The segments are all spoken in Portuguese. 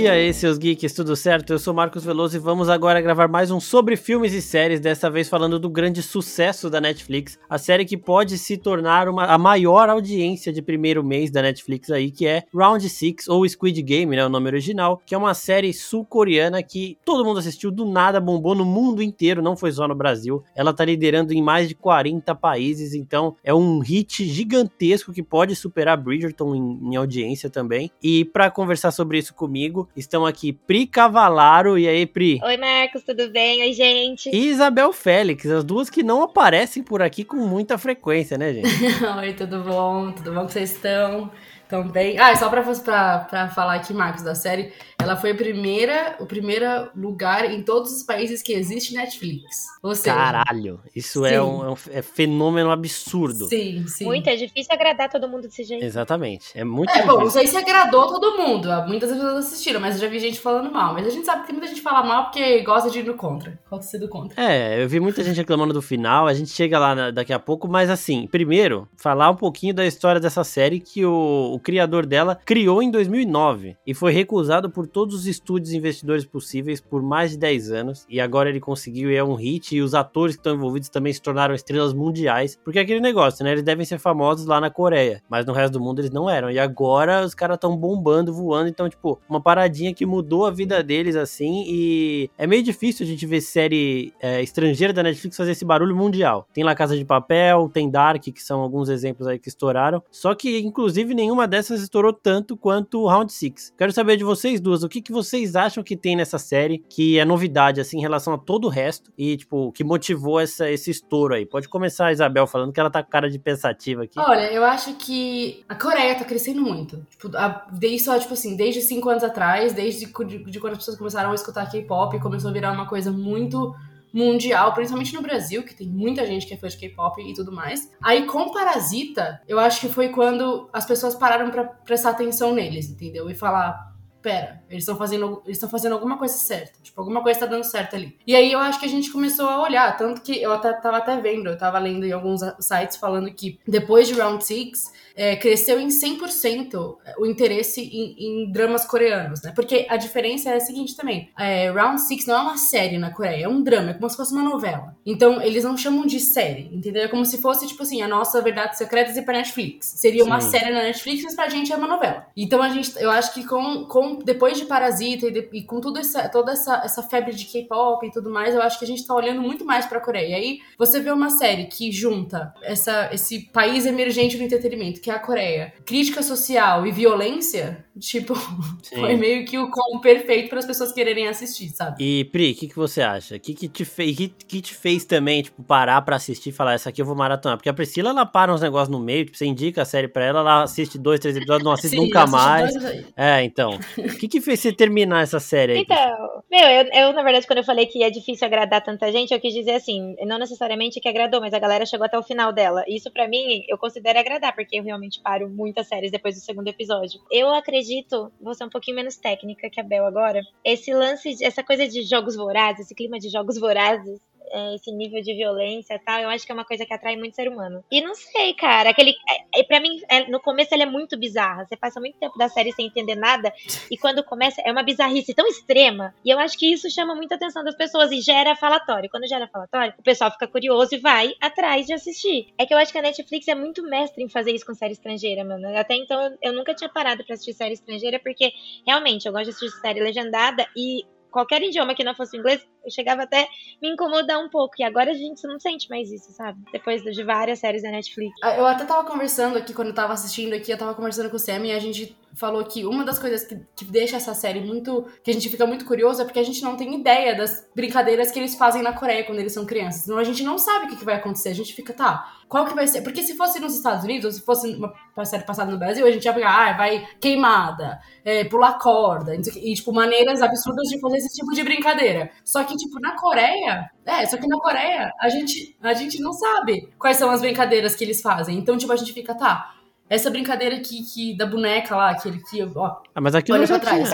E aí, seus geeks, tudo certo? Eu sou Marcos Veloso e vamos agora gravar mais um sobre filmes e séries, dessa vez falando do grande sucesso da Netflix, a série que pode se tornar uma, a maior audiência de primeiro mês da Netflix aí, que é Round Six ou Squid Game, né, o nome original, que é uma série sul-coreana que todo mundo assistiu, do nada bombou no mundo inteiro, não foi só no Brasil. Ela tá liderando em mais de 40 países, então é um hit gigantesco que pode superar Bridgerton em, em audiência também. E para conversar sobre isso comigo estão aqui Pri Cavalaro. E aí, Pri? Oi, Marcos, tudo bem? Oi, gente. E Isabel Félix, as duas que não aparecem por aqui com muita frequência, né, gente? Oi, tudo bom? Tudo bom que vocês estão? Também. Ah, só pra, pra, pra falar aqui, Marcos, da série, ela foi a primeira, o primeiro lugar em todos os países que existe Netflix. Ou seja, Caralho, isso é um, é um, é fenômeno absurdo. Sim, sim. Muito, é difícil agradar todo mundo desse jeito. Exatamente, é muito é, difícil. Bom, não sei se agradou todo mundo, muitas pessoas assistiram, mas eu já vi gente falando mal. Mas a gente sabe que muita gente fala mal porque gosta de ir no contra, gosta de ser do contra. É, eu vi muita gente reclamando do final, a gente chega lá daqui a pouco, mas assim, primeiro, falar um pouquinho da história dessa série que o, o criador dela criou em 2009 e foi recusado por todos os estúdios investidores possíveis por mais de 10 anos e agora ele conseguiu e é um hit e os atores que estão envolvidos também se tornaram estrelas mundiais, porque é aquele negócio, né? Eles devem ser famosos lá na Coreia, mas no resto do mundo eles não eram. E agora os caras estão bombando, voando, então tipo, uma paradinha que mudou a vida deles assim e é meio difícil a gente ver série é, estrangeira da Netflix fazer esse barulho mundial. Tem lá Casa de Papel, tem Dark, que são alguns exemplos aí que estouraram, só que inclusive nenhuma dessas estourou tanto quanto o Round 6. Quero saber de vocês duas, o que, que vocês acham que tem nessa série que é novidade, assim, em relação a todo o resto e, tipo, que motivou essa, esse estouro aí? Pode começar a Isabel falando que ela tá com cara de pensativa aqui. Olha, eu acho que a Coreia tá crescendo muito. Tipo, a, só, tipo assim, desde cinco anos atrás, desde de, de quando as pessoas começaram a escutar K-pop, começou a virar uma coisa muito mundial, principalmente no Brasil, que tem muita gente que é fã de K-pop e tudo mais. Aí com Parasita, eu acho que foi quando as pessoas pararam para prestar atenção neles, entendeu? E falar, pera, eles estão fazendo, eles fazendo alguma coisa certa, tipo, alguma coisa tá dando certo ali. E aí eu acho que a gente começou a olhar, tanto que eu até, tava até vendo, eu tava lendo em alguns sites falando que depois de Round 6, é, cresceu em 100% o interesse em, em, dramas coreanos, né? Porque a diferença é a seguinte também, é, Round 6 não é uma série na Coreia, é um drama, é como se fosse uma novela. Então, eles não chamam de série, entendeu? É como se fosse, tipo assim, a nossa Verdade Secretas e pra Netflix. Seria uma Sim. série na Netflix, mas pra gente é uma novela. Então, a gente, eu acho que com, com depois de Parasita e, de, e com tudo essa, toda essa, essa febre de K-pop e tudo mais, eu acho que a gente tá olhando muito mais pra Coreia. E aí você vê uma série que junta essa, esse país emergente do entretenimento, que é a Coreia, crítica social e violência, tipo, Sim. foi meio que o combo perfeito para as pessoas quererem assistir, sabe? E Pri, o que, que você acha? O que, que, te fez, que, que te fez também, tipo, parar pra assistir e falar, essa aqui eu vou maratonar? Porque a Priscila, ela para uns negócios no meio, tipo, você indica a série pra ela, ela assiste dois, três episódios, não assiste Sim, nunca mais. É, então. O que, que fez você terminar essa série aí? Então, meu, eu, eu, na verdade, quando eu falei que é difícil agradar tanta gente, eu quis dizer assim, não necessariamente que agradou, mas a galera chegou até o final dela. Isso para mim, eu considero agradar, porque eu realmente paro muitas séries depois do segundo episódio. Eu acredito, vou ser um pouquinho menos técnica que a Bel agora, esse lance, essa coisa de jogos vorazes, esse clima de jogos vorazes, é, esse nível de violência e tal, eu acho que é uma coisa que atrai muito ser humano. E não sei, cara, aquele. É, é para mim, é, no começo ele é muito bizarra. Você passa muito tempo da série sem entender nada, e quando começa, é uma bizarrice tão extrema. E eu acho que isso chama muita atenção das pessoas e gera falatório. Quando gera falatório, o pessoal fica curioso e vai atrás de assistir. É que eu acho que a Netflix é muito mestre em fazer isso com série estrangeira, mano. Até então eu nunca tinha parado para assistir série estrangeira, porque realmente eu gosto de assistir série legendada e qualquer idioma que não fosse inglês, eu chegava até me incomodar um pouco. E agora a gente não sente mais isso, sabe? Depois de várias séries da Netflix. Eu até tava conversando aqui, quando eu tava assistindo aqui, eu tava conversando com o Sam e a gente falou que uma das coisas que, que deixa essa série muito. que a gente fica muito curioso é porque a gente não tem ideia das brincadeiras que eles fazem na Coreia quando eles são crianças. Então a gente não sabe o que, que vai acontecer. A gente fica, tá, qual que vai ser? Porque se fosse nos Estados Unidos, ou se fosse uma série passada no Brasil, a gente ia pegar, ah, vai queimada, é, pular corda, e, tipo, maneiras absurdas de fazer esse tipo de brincadeira. Só que, tipo, na Coreia, é, só que na Coreia, a gente, a gente não sabe quais são as brincadeiras que eles fazem. Então, tipo, a gente fica, tá, essa brincadeira aqui que, da boneca lá, aquele que, ó. Ah, mas aquilo Olha pra trás.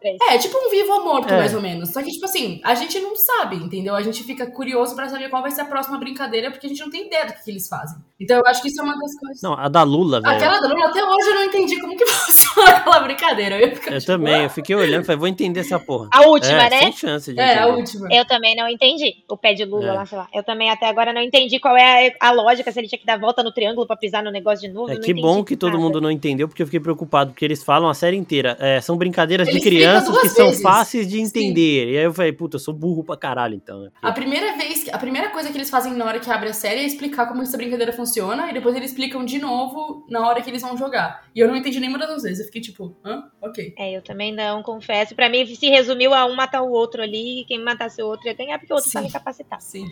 três. É, tipo um vivo ou morto, É. mais ou menos. Só que, tipo assim, a gente não sabe, entendeu? A gente fica curioso pra saber qual vai ser a próxima brincadeira, porque a gente não tem ideia do que, que eles fazem. Então eu acho que isso é uma das coisas. Não, a da Lula, velho. Aquela da Lula, até hoje eu não entendi como que funciona aquela brincadeira. Eu, ia ficar, Eu tipo, também, eu fiquei olhando e falei, vou entender essa porra. A última, é, né? Sem chance de É, a entender. última. Eu também não entendi. O pé de Lula É. lá, sei lá. Eu também até agora não entendi qual é a, a lógica, se ele tinha que dar volta no triângulo pra pisar no negócio de novo. É não que bom que todo nada. mundo não entendeu, porque eu fiquei preocupado, porque eles falam a série inteira. É, são brincadeiras Ele de crianças que são vezes. fáceis de Sim. entender. E aí eu falei, puta, eu sou burro pra caralho, então. né? A primeira vez, a primeira coisa que eles fazem na hora que abre a série é explicar como essa brincadeira funciona, e depois eles explicam de novo na hora que eles vão jogar. E eu não entendi nenhuma das duas vezes. Eu fiquei tipo, hã? Ok. É, eu também não, confesso. Pra mim, se resumiu a um matar o outro ali, e quem matasse o outro ia ganhar, porque o outro Sim. tava incapacitado. Sim.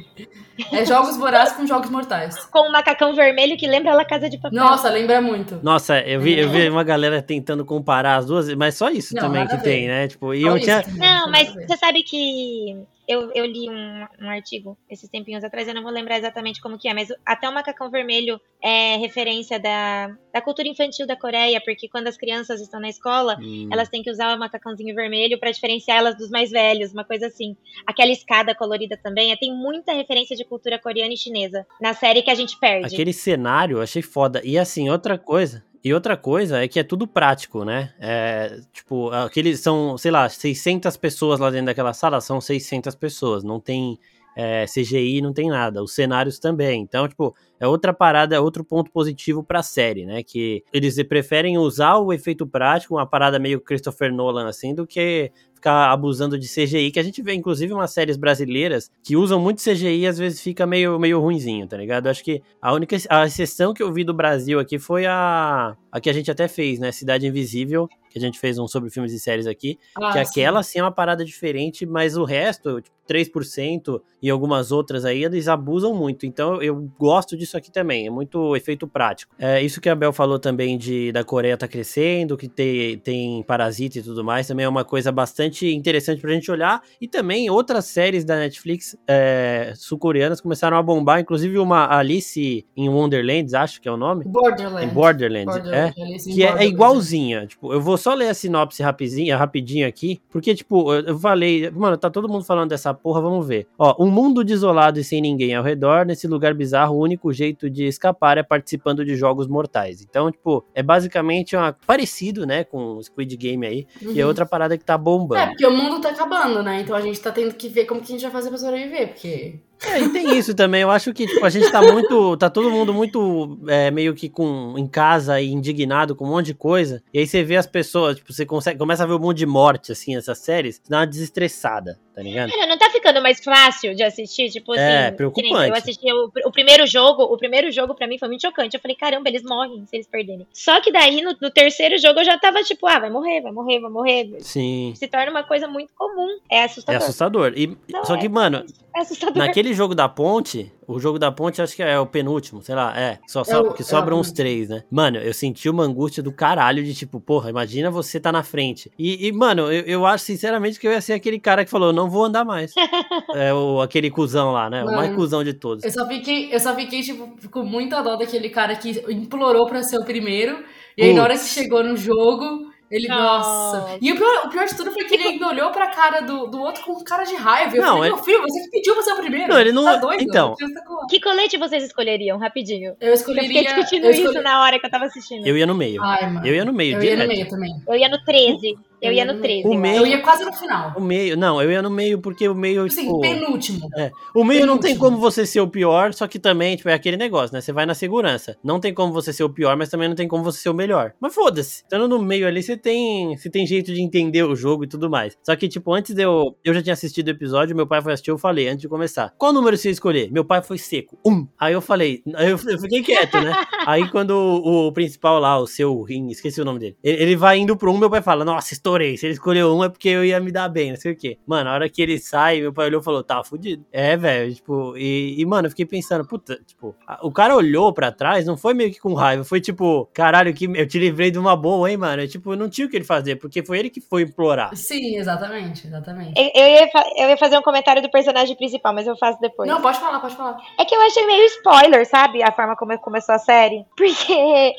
É jogos vorazes com jogos mortais. Com um macacão vermelho que lembra a Casa de Papel. Nossa, lembra muito. Nossa, eu vi, eu vi uma galera tentando comparar as duas, mas só isso Não, também que tem, né? Tipo, e eu tinha. Não, mas você sabe que eu, eu li um, um artigo esses tempinhos atrás, eu não vou lembrar exatamente como que é, mas até o macacão vermelho é referência da, da cultura infantil da Coreia, porque quando as crianças estão na escola, Hum, elas têm que usar o macacãozinho vermelho pra diferenciar elas dos mais velhos, uma coisa assim. Aquela escada colorida também, é, tem muita referência de cultura coreana e chinesa na série que a gente perde. Aquele cenário eu achei foda. E assim, outra coisa. E outra coisa é que é tudo prático, né? É, tipo, aqueles são, sei lá, 600 pessoas lá dentro daquela sala, são 600 pessoas. Não tem é, CGI, não tem nada. Os cenários também. Então, tipo, é outra parada, é outro ponto positivo pra série, né? Que eles preferem usar o efeito prático, uma parada meio Christopher Nolan, assim, do que ficar abusando de CGI, que a gente vê, inclusive, umas séries brasileiras que usam muito CGI e às vezes fica meio, meio ruinzinho, tá ligado? Acho que a única a exceção que eu vi do Brasil aqui foi a, a que a gente até fez, né? Cidade Invisível, que a gente fez um sobre filmes e séries aqui, Ah, que aquela sim é uma parada diferente, mas o resto, tipo, 3% e algumas outras aí, eles abusam muito. Então eu gosto disso aqui também, é muito efeito prático. É isso que a Bel falou também de da Coreia tá crescendo, que tem, tem Parasita e tudo mais, também é uma coisa bastante interessante pra gente olhar. E também outras séries da Netflix é, sul-coreanas começaram a bombar, inclusive uma Alice in Wonderlands, acho que é o nome. Borderlands. Em Borderlands, é. Borderlands, in Que é, é igualzinha. Tipo, eu vou só ler a sinopse rapidinho, rapidinho aqui, porque, tipo, eu, falei, mano, tá todo mundo falando dessa porra, vamos ver. Ó, um mundo desolado e sem ninguém ao redor, nesse lugar bizarro, o único jeito de escapar é participando de jogos mortais. Então, tipo, é basicamente uma, parecido, né, com o Squid Game aí, e é Uhum. outra parada que tá bombando. É, porque o mundo tá acabando, né? Então a gente tá tendo que ver como que a gente vai fazer pra sobreviver, porque... É, e tem isso também. Eu acho que tipo, a gente tá muito. Tá todo mundo muito é, meio que com, em casa e indignado com um monte de coisa. E aí você vê as pessoas, tipo, você consegue, começa a ver um monte de morte, assim, essas séries, dá uma desestressada, tá ligado? Cara, não tá ficando mais fácil de assistir, tipo assim. É, que nem preocupante. Eu assisti o, o primeiro jogo, o primeiro jogo pra mim foi muito chocante. Eu falei, caramba, eles morrem se eles perderem. Só que daí no, no terceiro jogo eu já tava tipo, ah, vai morrer, vai morrer, vai morrer. Sim. Se torna uma coisa muito comum. É É assustador. assustador. E, Não, só é- que, mano, É assustador. naquele jogo da ponte, o jogo da ponte acho que é o penúltimo, sei lá, é. Só, só- o- que é sobram o uns três, né? Mano, eu senti uma angústia do caralho de tipo, porra, imagina você tá na frente. E, e, mano, eu, eu acho sinceramente que eu ia ser aquele cara que falou, não vou andar mais. é o, aquele cuzão lá, né? O mais Mano, cuzão de todos. Eu só fiquei, eu só fiquei, tipo, com muita dó daquele cara que implorou pra ser o primeiro. E aí, na hora que chegou no jogo, ele, Nossa. nossa. E o pior, o pior de tudo foi que ele ainda olhou pra cara do, do outro com cara de raiva. Eu Não, falei, ele- meu filho, você que pediu pra ser o primeiro. Não, ele não- Tá doido? então. Você tá Que colete vocês escolheriam, rapidinho? Eu Eu escolheria. fiquei discutindo eu isso na hora que eu tava assistindo. Eu ia no meio. Ai. Eu ia no meio, Eu ia no meio também. Eu ia no 13. Eu ia no 13. O eu meio-. Eu ia quase no final. O meio, não, eu ia no meio porque o meio, Assim, tipo... penúltimo. É. O meio não tem penúltimo. como você ser o pior, só que também, tipo, é aquele negócio, né? Você vai na segurança. Não tem como você ser o pior, mas também não tem como você ser o melhor. Mas foda-se. Estando no meio ali, você tem, você tem jeito de entender o jogo e tudo mais. Só que, tipo, antes de eu. Eu já tinha assistido o episódio, meu pai foi assistir, eu falei, antes de começar. Qual número você ia escolher? Meu pai foi seco. Um. Aí eu falei, aí eu, eu fiquei quieto, né? Aí quando o, o principal lá, o seu rim, esqueci o nome dele, ele, ele vai indo pro um, meu pai fala, nossa, estourei. Se ele escolheu um é porque eu ia me dar bem, não sei o quê. Mano, a hora que ele sai, meu pai olhou e falou, tá fudido. É, velho, tipo, e, e, mano, eu fiquei pensando, puta, tipo, a- o cara olhou pra trás, não foi meio que com raiva, foi tipo, caralho, que eu te livrei de uma boa, hein, mano? Eu, tipo, não tinha o que ele fazer, porque foi ele que foi implorar. Sim, exatamente, exatamente. Eu, eu ia, eu ia fazer um comentário do personagem principal, mas eu faço depois. Não, pode falar, pode falar. É que eu achei meio spoiler, sabe? A forma como começou a série. Porque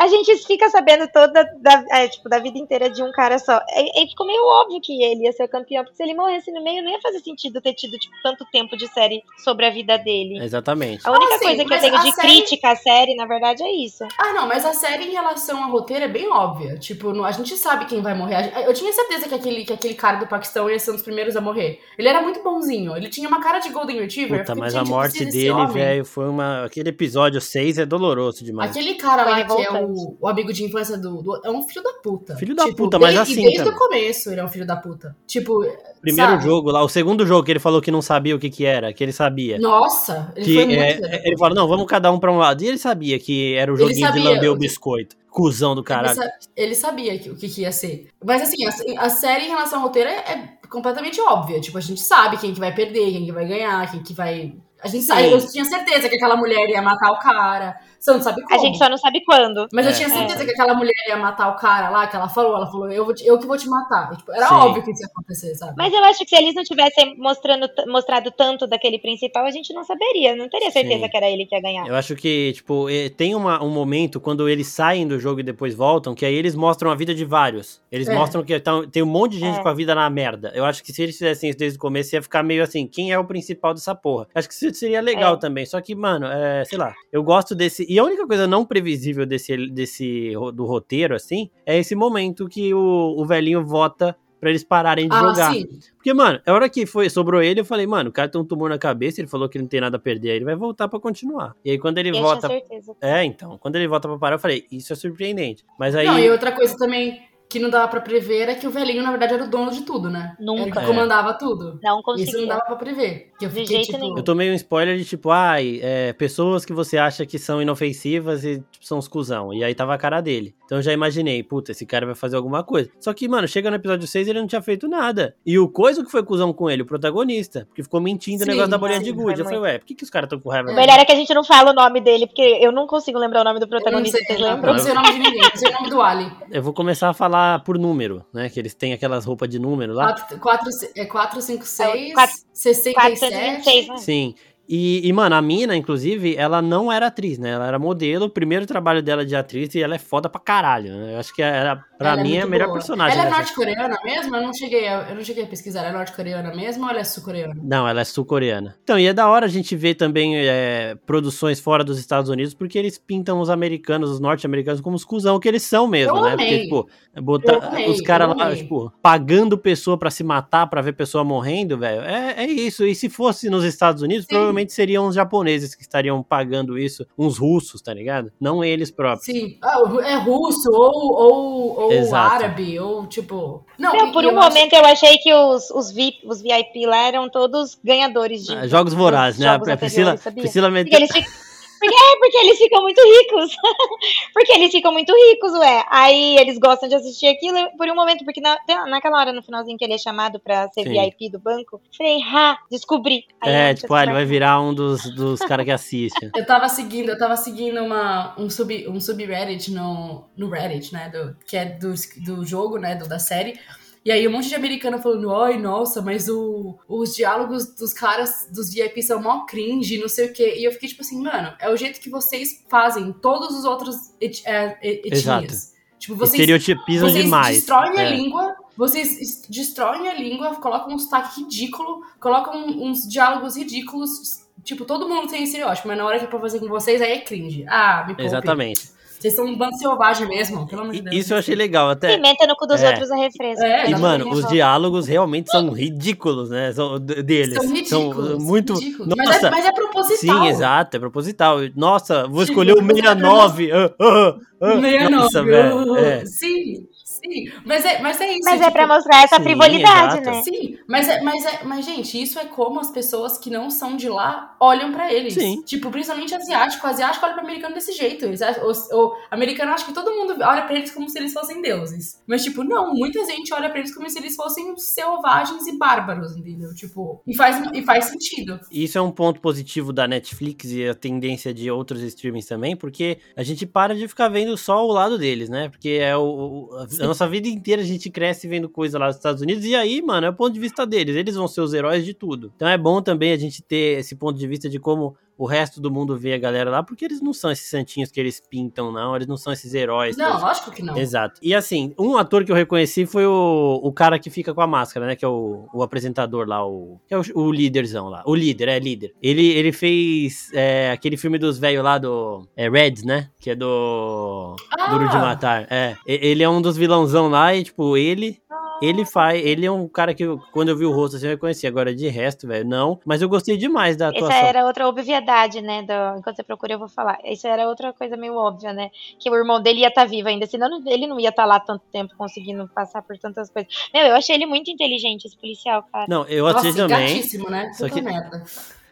a gente fica sabendo toda da, é, tipo, da vida inteira de um cara só. E, e ficou meio óbvio que ele ia ser o campeão, porque se ele morresse no meio, não ia fazer sentido ter tido tipo, tanto tempo de série sobre a vida dele. Exatamente. A única Ah, sim, coisa que eu tenho de série- crítica à série, na verdade, é isso. Ah, não, mas a série em relação ao roteiro é bem óbvia. Tipo, não- a gente sabe quem vai morrer. Eu tinha certeza que aquele, que aquele cara do Paquistão ia ser um dos primeiros a morrer. Ele era muito bonzinho. Ele tinha uma cara de Golden Retriever. Puta, mas a morte dele, velho, foi uma. Aquele episódio 6 é doloroso demais. Aquele cara Foi lá que é revoltante. O, o amigo de infância do, do- É um filho da puta. Filho da Tipo, puta, mas desde- assim Desde o começo ele é um filho da puta. Tipo. Primeiro sabe? jogo lá, o segundo jogo que ele falou que não sabia o que que era, que ele sabia. Nossa, ele que foi muito. é, ele falou, não, vamos cada um pra um lado. E ele sabia que era o joguinho de sabia, lamber o biscoito. Cusão do Ele, caralho. sa- ele sabia que- o que, que ia ser. Mas assim, a, a série em relação ao roteiro é, é completamente óbvia. Tipo, a gente sabe quem que vai perder, quem que vai ganhar, quem que vai. A gente Sim. sabe, eu tinha certeza que aquela mulher ia matar o cara. Você não sabe como. A gente só não sabe quando. Mas eu É. tinha certeza que aquela mulher ia matar o cara lá, que ela falou, ela falou, eu, vou te- eu que vou te matar. Tipo, era Sim. óbvio que isso ia acontecer, sabe? Mas eu acho que se eles não tivessem mostrando, mostrado tanto daquele principal, a gente não saberia. Não teria certeza Sim. que era ele que ia ganhar. Eu acho que, tipo, tem uma- um momento quando eles saem do jogo e depois voltam, que aí eles mostram a vida de vários. Eles É. mostram que tão- tem um monte de gente É. com a vida na merda. Eu acho que se eles fizessem isso desde o começo, ia ficar meio assim, quem é o principal dessa porra? Acho que isso seria legal É. também. Só que, mano, é, sei lá, eu gosto desse. E a única coisa não previsível desse, desse do roteiro, assim, é esse momento que o, o velhinho vota pra eles pararem de ah, jogar. sim. Porque, mano, a hora que foi, sobrou ele, eu falei, mano, o cara tem um tumor na cabeça, ele falou que não tem nada a perder, aí ele vai voltar pra continuar. E aí quando ele Eu tinha volta. certeza. É, então, quando ele volta pra parar, eu falei, isso é surpreendente. Mas aí. Não, e outra coisa também que não dava pra prever é que o velhinho, na verdade, era o dono de tudo, né? Nunca. Ele que É. comandava tudo. Não Isso não conseguia. dava pra prever. Que eu De fiquei, jeito tipo, nenhum. Eu tomei um spoiler de tipo, ai, é, pessoas que você acha que são inofensivas e tipo, são os cuzão. E aí tava a cara dele. Então eu já imaginei, puta, esse cara vai fazer alguma coisa. Só que, mano, chega no episódio 6 ele não tinha feito nada. E o coisa que foi cuzão com ele, o protagonista, porque ficou mentindo o negócio da bolinha de gude. Eu falei, ué, por que, que os caras estão com raiva O melhor é que a gente não fala o nome dele, porque eu não consigo lembrar o nome do Eu não protagonista, vocês eu lembram? não sei o nome de ninguém, não sei o nome do Ali. Eu vou começar a falar por número, né? Que eles têm aquelas roupas de número lá. 4, é 4, 5, 6, quatro- 67. 426, né? Sim. E, e, mano, a mina, inclusive, ela não era atriz, né? Ela era modelo, o primeiro trabalho dela de atriz, e ela é foda pra caralho, né? Eu acho que era, pra Ela mim, é a melhor boa. personagem. Ela é norte-coreana mesmo? Eu não, cheguei a, eu não cheguei a pesquisar. Ela é norte-coreana mesmo ou ela é sul-coreana? Não, ela é sul-coreana. Então, e é da hora a gente ver também é, produções fora dos Estados Unidos, porque eles pintam os americanos, os norte-americanos, como os cuzão que eles são mesmo, Eu né? amei. Porque, tipo, botar os caras lá, tipo, pagando pessoa pra se matar, pra ver pessoa morrendo, velho, é, é isso. E se fosse nos Estados Unidos, Sim. provavelmente seriam os japoneses que estariam pagando isso, uns russos, tá ligado? Não eles próprios. Sim. Ah, é russo ou, ou, ou árabe, ou tipo. Não, Meu, por um acho- momento eu achei que os, os, VIP, os VIP lá eram todos ganhadores de Ah, Jogos vorazes, né? jogos A Priscila, anteriores, sabia? Priscila meteu. eles ficam. Porque, é, porque eles ficam muito ricos. porque eles ficam muito ricos, ué. Aí eles gostam de assistir aquilo por um momento, porque na, naquela hora, no finalzinho que ele é chamado pra ser Sim. VIP do banco, falei, ha, descobri. Aí É, tipo, ah, ele vai descobri. virar um dos, dos caras que assiste. Eu tava seguindo, eu tava seguindo uma, um, sub, um subreddit no, no Reddit, né? Do, que é do, do jogo, né? Do, da série. E aí um monte de americano falando, ai, nossa, mas o, os diálogos dos caras, dos VIP são mó cringe, não sei o quê. E eu fiquei tipo assim, mano, é o jeito que vocês fazem todos os outros et, é, et- etnias. Exato. Tipo, vocês Estereotipizam vocês demais. destroem a É. língua, vocês es- destroem a língua, colocam um sotaque ridículo, colocam uns diálogos ridículos. Tipo, todo mundo tem estereótipo, mas na hora que é pra fazer com vocês, aí é cringe. Ah, me poupe. Exatamente. Vocês são um bando selvagem mesmo, pelo amor de Deus. Isso eu achei legal, até. Pimenta no cu dos É. outros é refresco. É, E, mano, os diálogos realmente são ridículos, né? São deles. São ridículos. muito. ridículos. Mas, Nossa, é, mas é proposital. sim, exato, é proposital. Nossa, vou escolher o você 69. ah, ah, ah. 69. Nossa, velho. É. Sim, sim. Mas é, mas é isso. Mas é tipo, pra mostrar essa Sim, frivolidade, exato. né? Sim, mas, é, mas, é, mas, gente, isso é como as pessoas que não são de lá olham pra eles. Sim. Tipo, principalmente asiático. O asiático olha pro americano desse jeito. O, o americano acha que todo mundo olha pra eles como se eles fossem deuses. Mas, tipo, não, muita gente olha pra eles como se eles fossem selvagens e bárbaros, entendeu? Tipo, e faz, e faz sentido. Isso é um ponto positivo da Netflix e a tendência de outros streamings também, porque a gente para de ficar vendo só o lado deles, né? Porque é o, o- nossa vida inteira a gente cresce vendo coisa lá dos Estados Unidos e aí, mano, é o ponto de vista deles. Eles vão ser os heróis de tudo. Então é bom também a gente ter esse ponto de vista de como o resto do mundo vê a galera lá, porque eles não são esses santinhos que eles pintam, não. Eles não são esses heróis. Não, todos. lógico que não. Exato. E assim, um ator que eu reconheci foi o, o cara que fica com a máscara, né? Que é o, o apresentador lá, o, que é o, o líderzão lá. O líder, é líder. Ele, ele fez é, aquele filme dos velhos lá do. É Reds, né? Que é do. Ah! Duro de Matar. É. Ele é um dos vilãozão lá e, tipo, ele. Ele faz. Ele é um cara que, quando eu vi o rosto assim, eu reconheci. Agora, de resto, velho, não. Mas eu gostei demais da Essa atuação. era outra obviedade, né? do- enquanto você procura, eu vou falar. Isso era outra coisa meio óbvia, né? Que o irmão dele ia estar vivo ainda, senão não- ele não ia estar lá tanto tempo conseguindo passar por tantas coisas. Meu, eu achei ele muito inteligente, esse policial, cara. Não, eu achei e também. gatíssimo, né? Só Puta que- merda.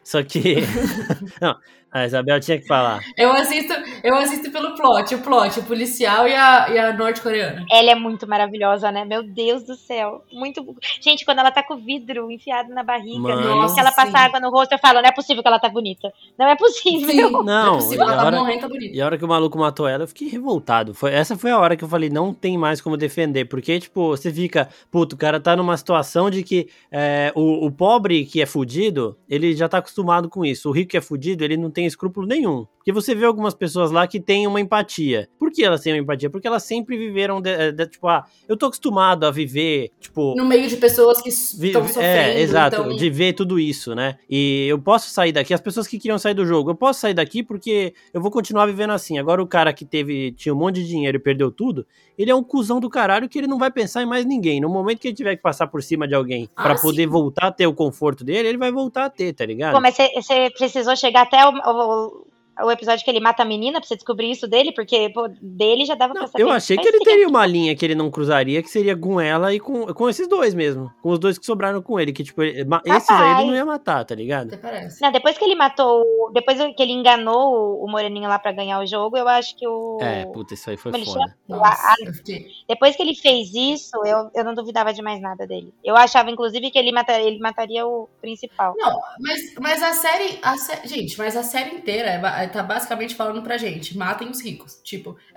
Só que. não, a Isabel tinha que falar. Eu assisto, eu assisto pelo plot, o plot, o policial e a, e a norte-coreana. Ela é muito maravilhosa, né? Meu Deus do céu. Muito. Gente, quando ela tá com o vidro enfiado na barriga, Mano. que ela passa água no rosto, eu falo, não é possível que ela tá bonita. Não é possível. Sim, Não, é possível, e ela a tá hora- morrendo, tá bonita. E a hora que o maluco matou ela, eu fiquei revoltado. Foi, essa foi a hora que eu falei, não tem mais como defender. Porque, tipo, você fica, puto, o cara tá numa situação de que é, o, o pobre que é fudido, ele já tá acostumado com isso. O rico que é fudido, ele não tem escrúpulo nenhum. Porque você vê algumas pessoas lá que têm uma empatia. Por que elas têm uma empatia? Porque elas sempre viveram, de- de- tipo, ah, eu tô acostumado a viver, tipo, No meio de pessoas que estão sofrendo. É, exato, então- de ver tudo isso, né? E eu posso sair daqui, as pessoas que queriam sair do jogo, eu posso sair daqui porque eu vou continuar vivendo assim. Agora o cara que teve, tinha um monte de dinheiro e perdeu tudo, ele é um cuzão do caralho que ele não vai pensar em mais ninguém. No momento que ele tiver que passar por cima de alguém Ah, pra poder voltar a ter o conforto dele, ele vai voltar a ter, tá ligado? Pô, mas você- você precisou chegar até o, o- o episódio que ele mata a menina pra você descobrir isso dele? Porque, pô, dele já dava Não, pra saber. eu achei que Faz ele tempo. teria uma linha que ele não cruzaria, que seria com ela e com, com esses dois mesmo. Com os dois que sobraram com ele. Que, tipo, ele- esses aí ele não ia matar, tá ligado? Até parece. Não, depois que ele matou. Depois que ele enganou o- Moreninho lá pra ganhar o jogo, eu acho que o. É, puta, isso aí foi Como foda. chama? Nossa, fiquei... Depois que ele fez isso, eu, eu não duvidava de mais nada dele. Eu achava, inclusive, que ele mataria, ele mataria o principal. Não, mas, mas a série, a sé- Gente, mas a série inteira é tá basicamente falando pra gente: matem os ricos. Tipo,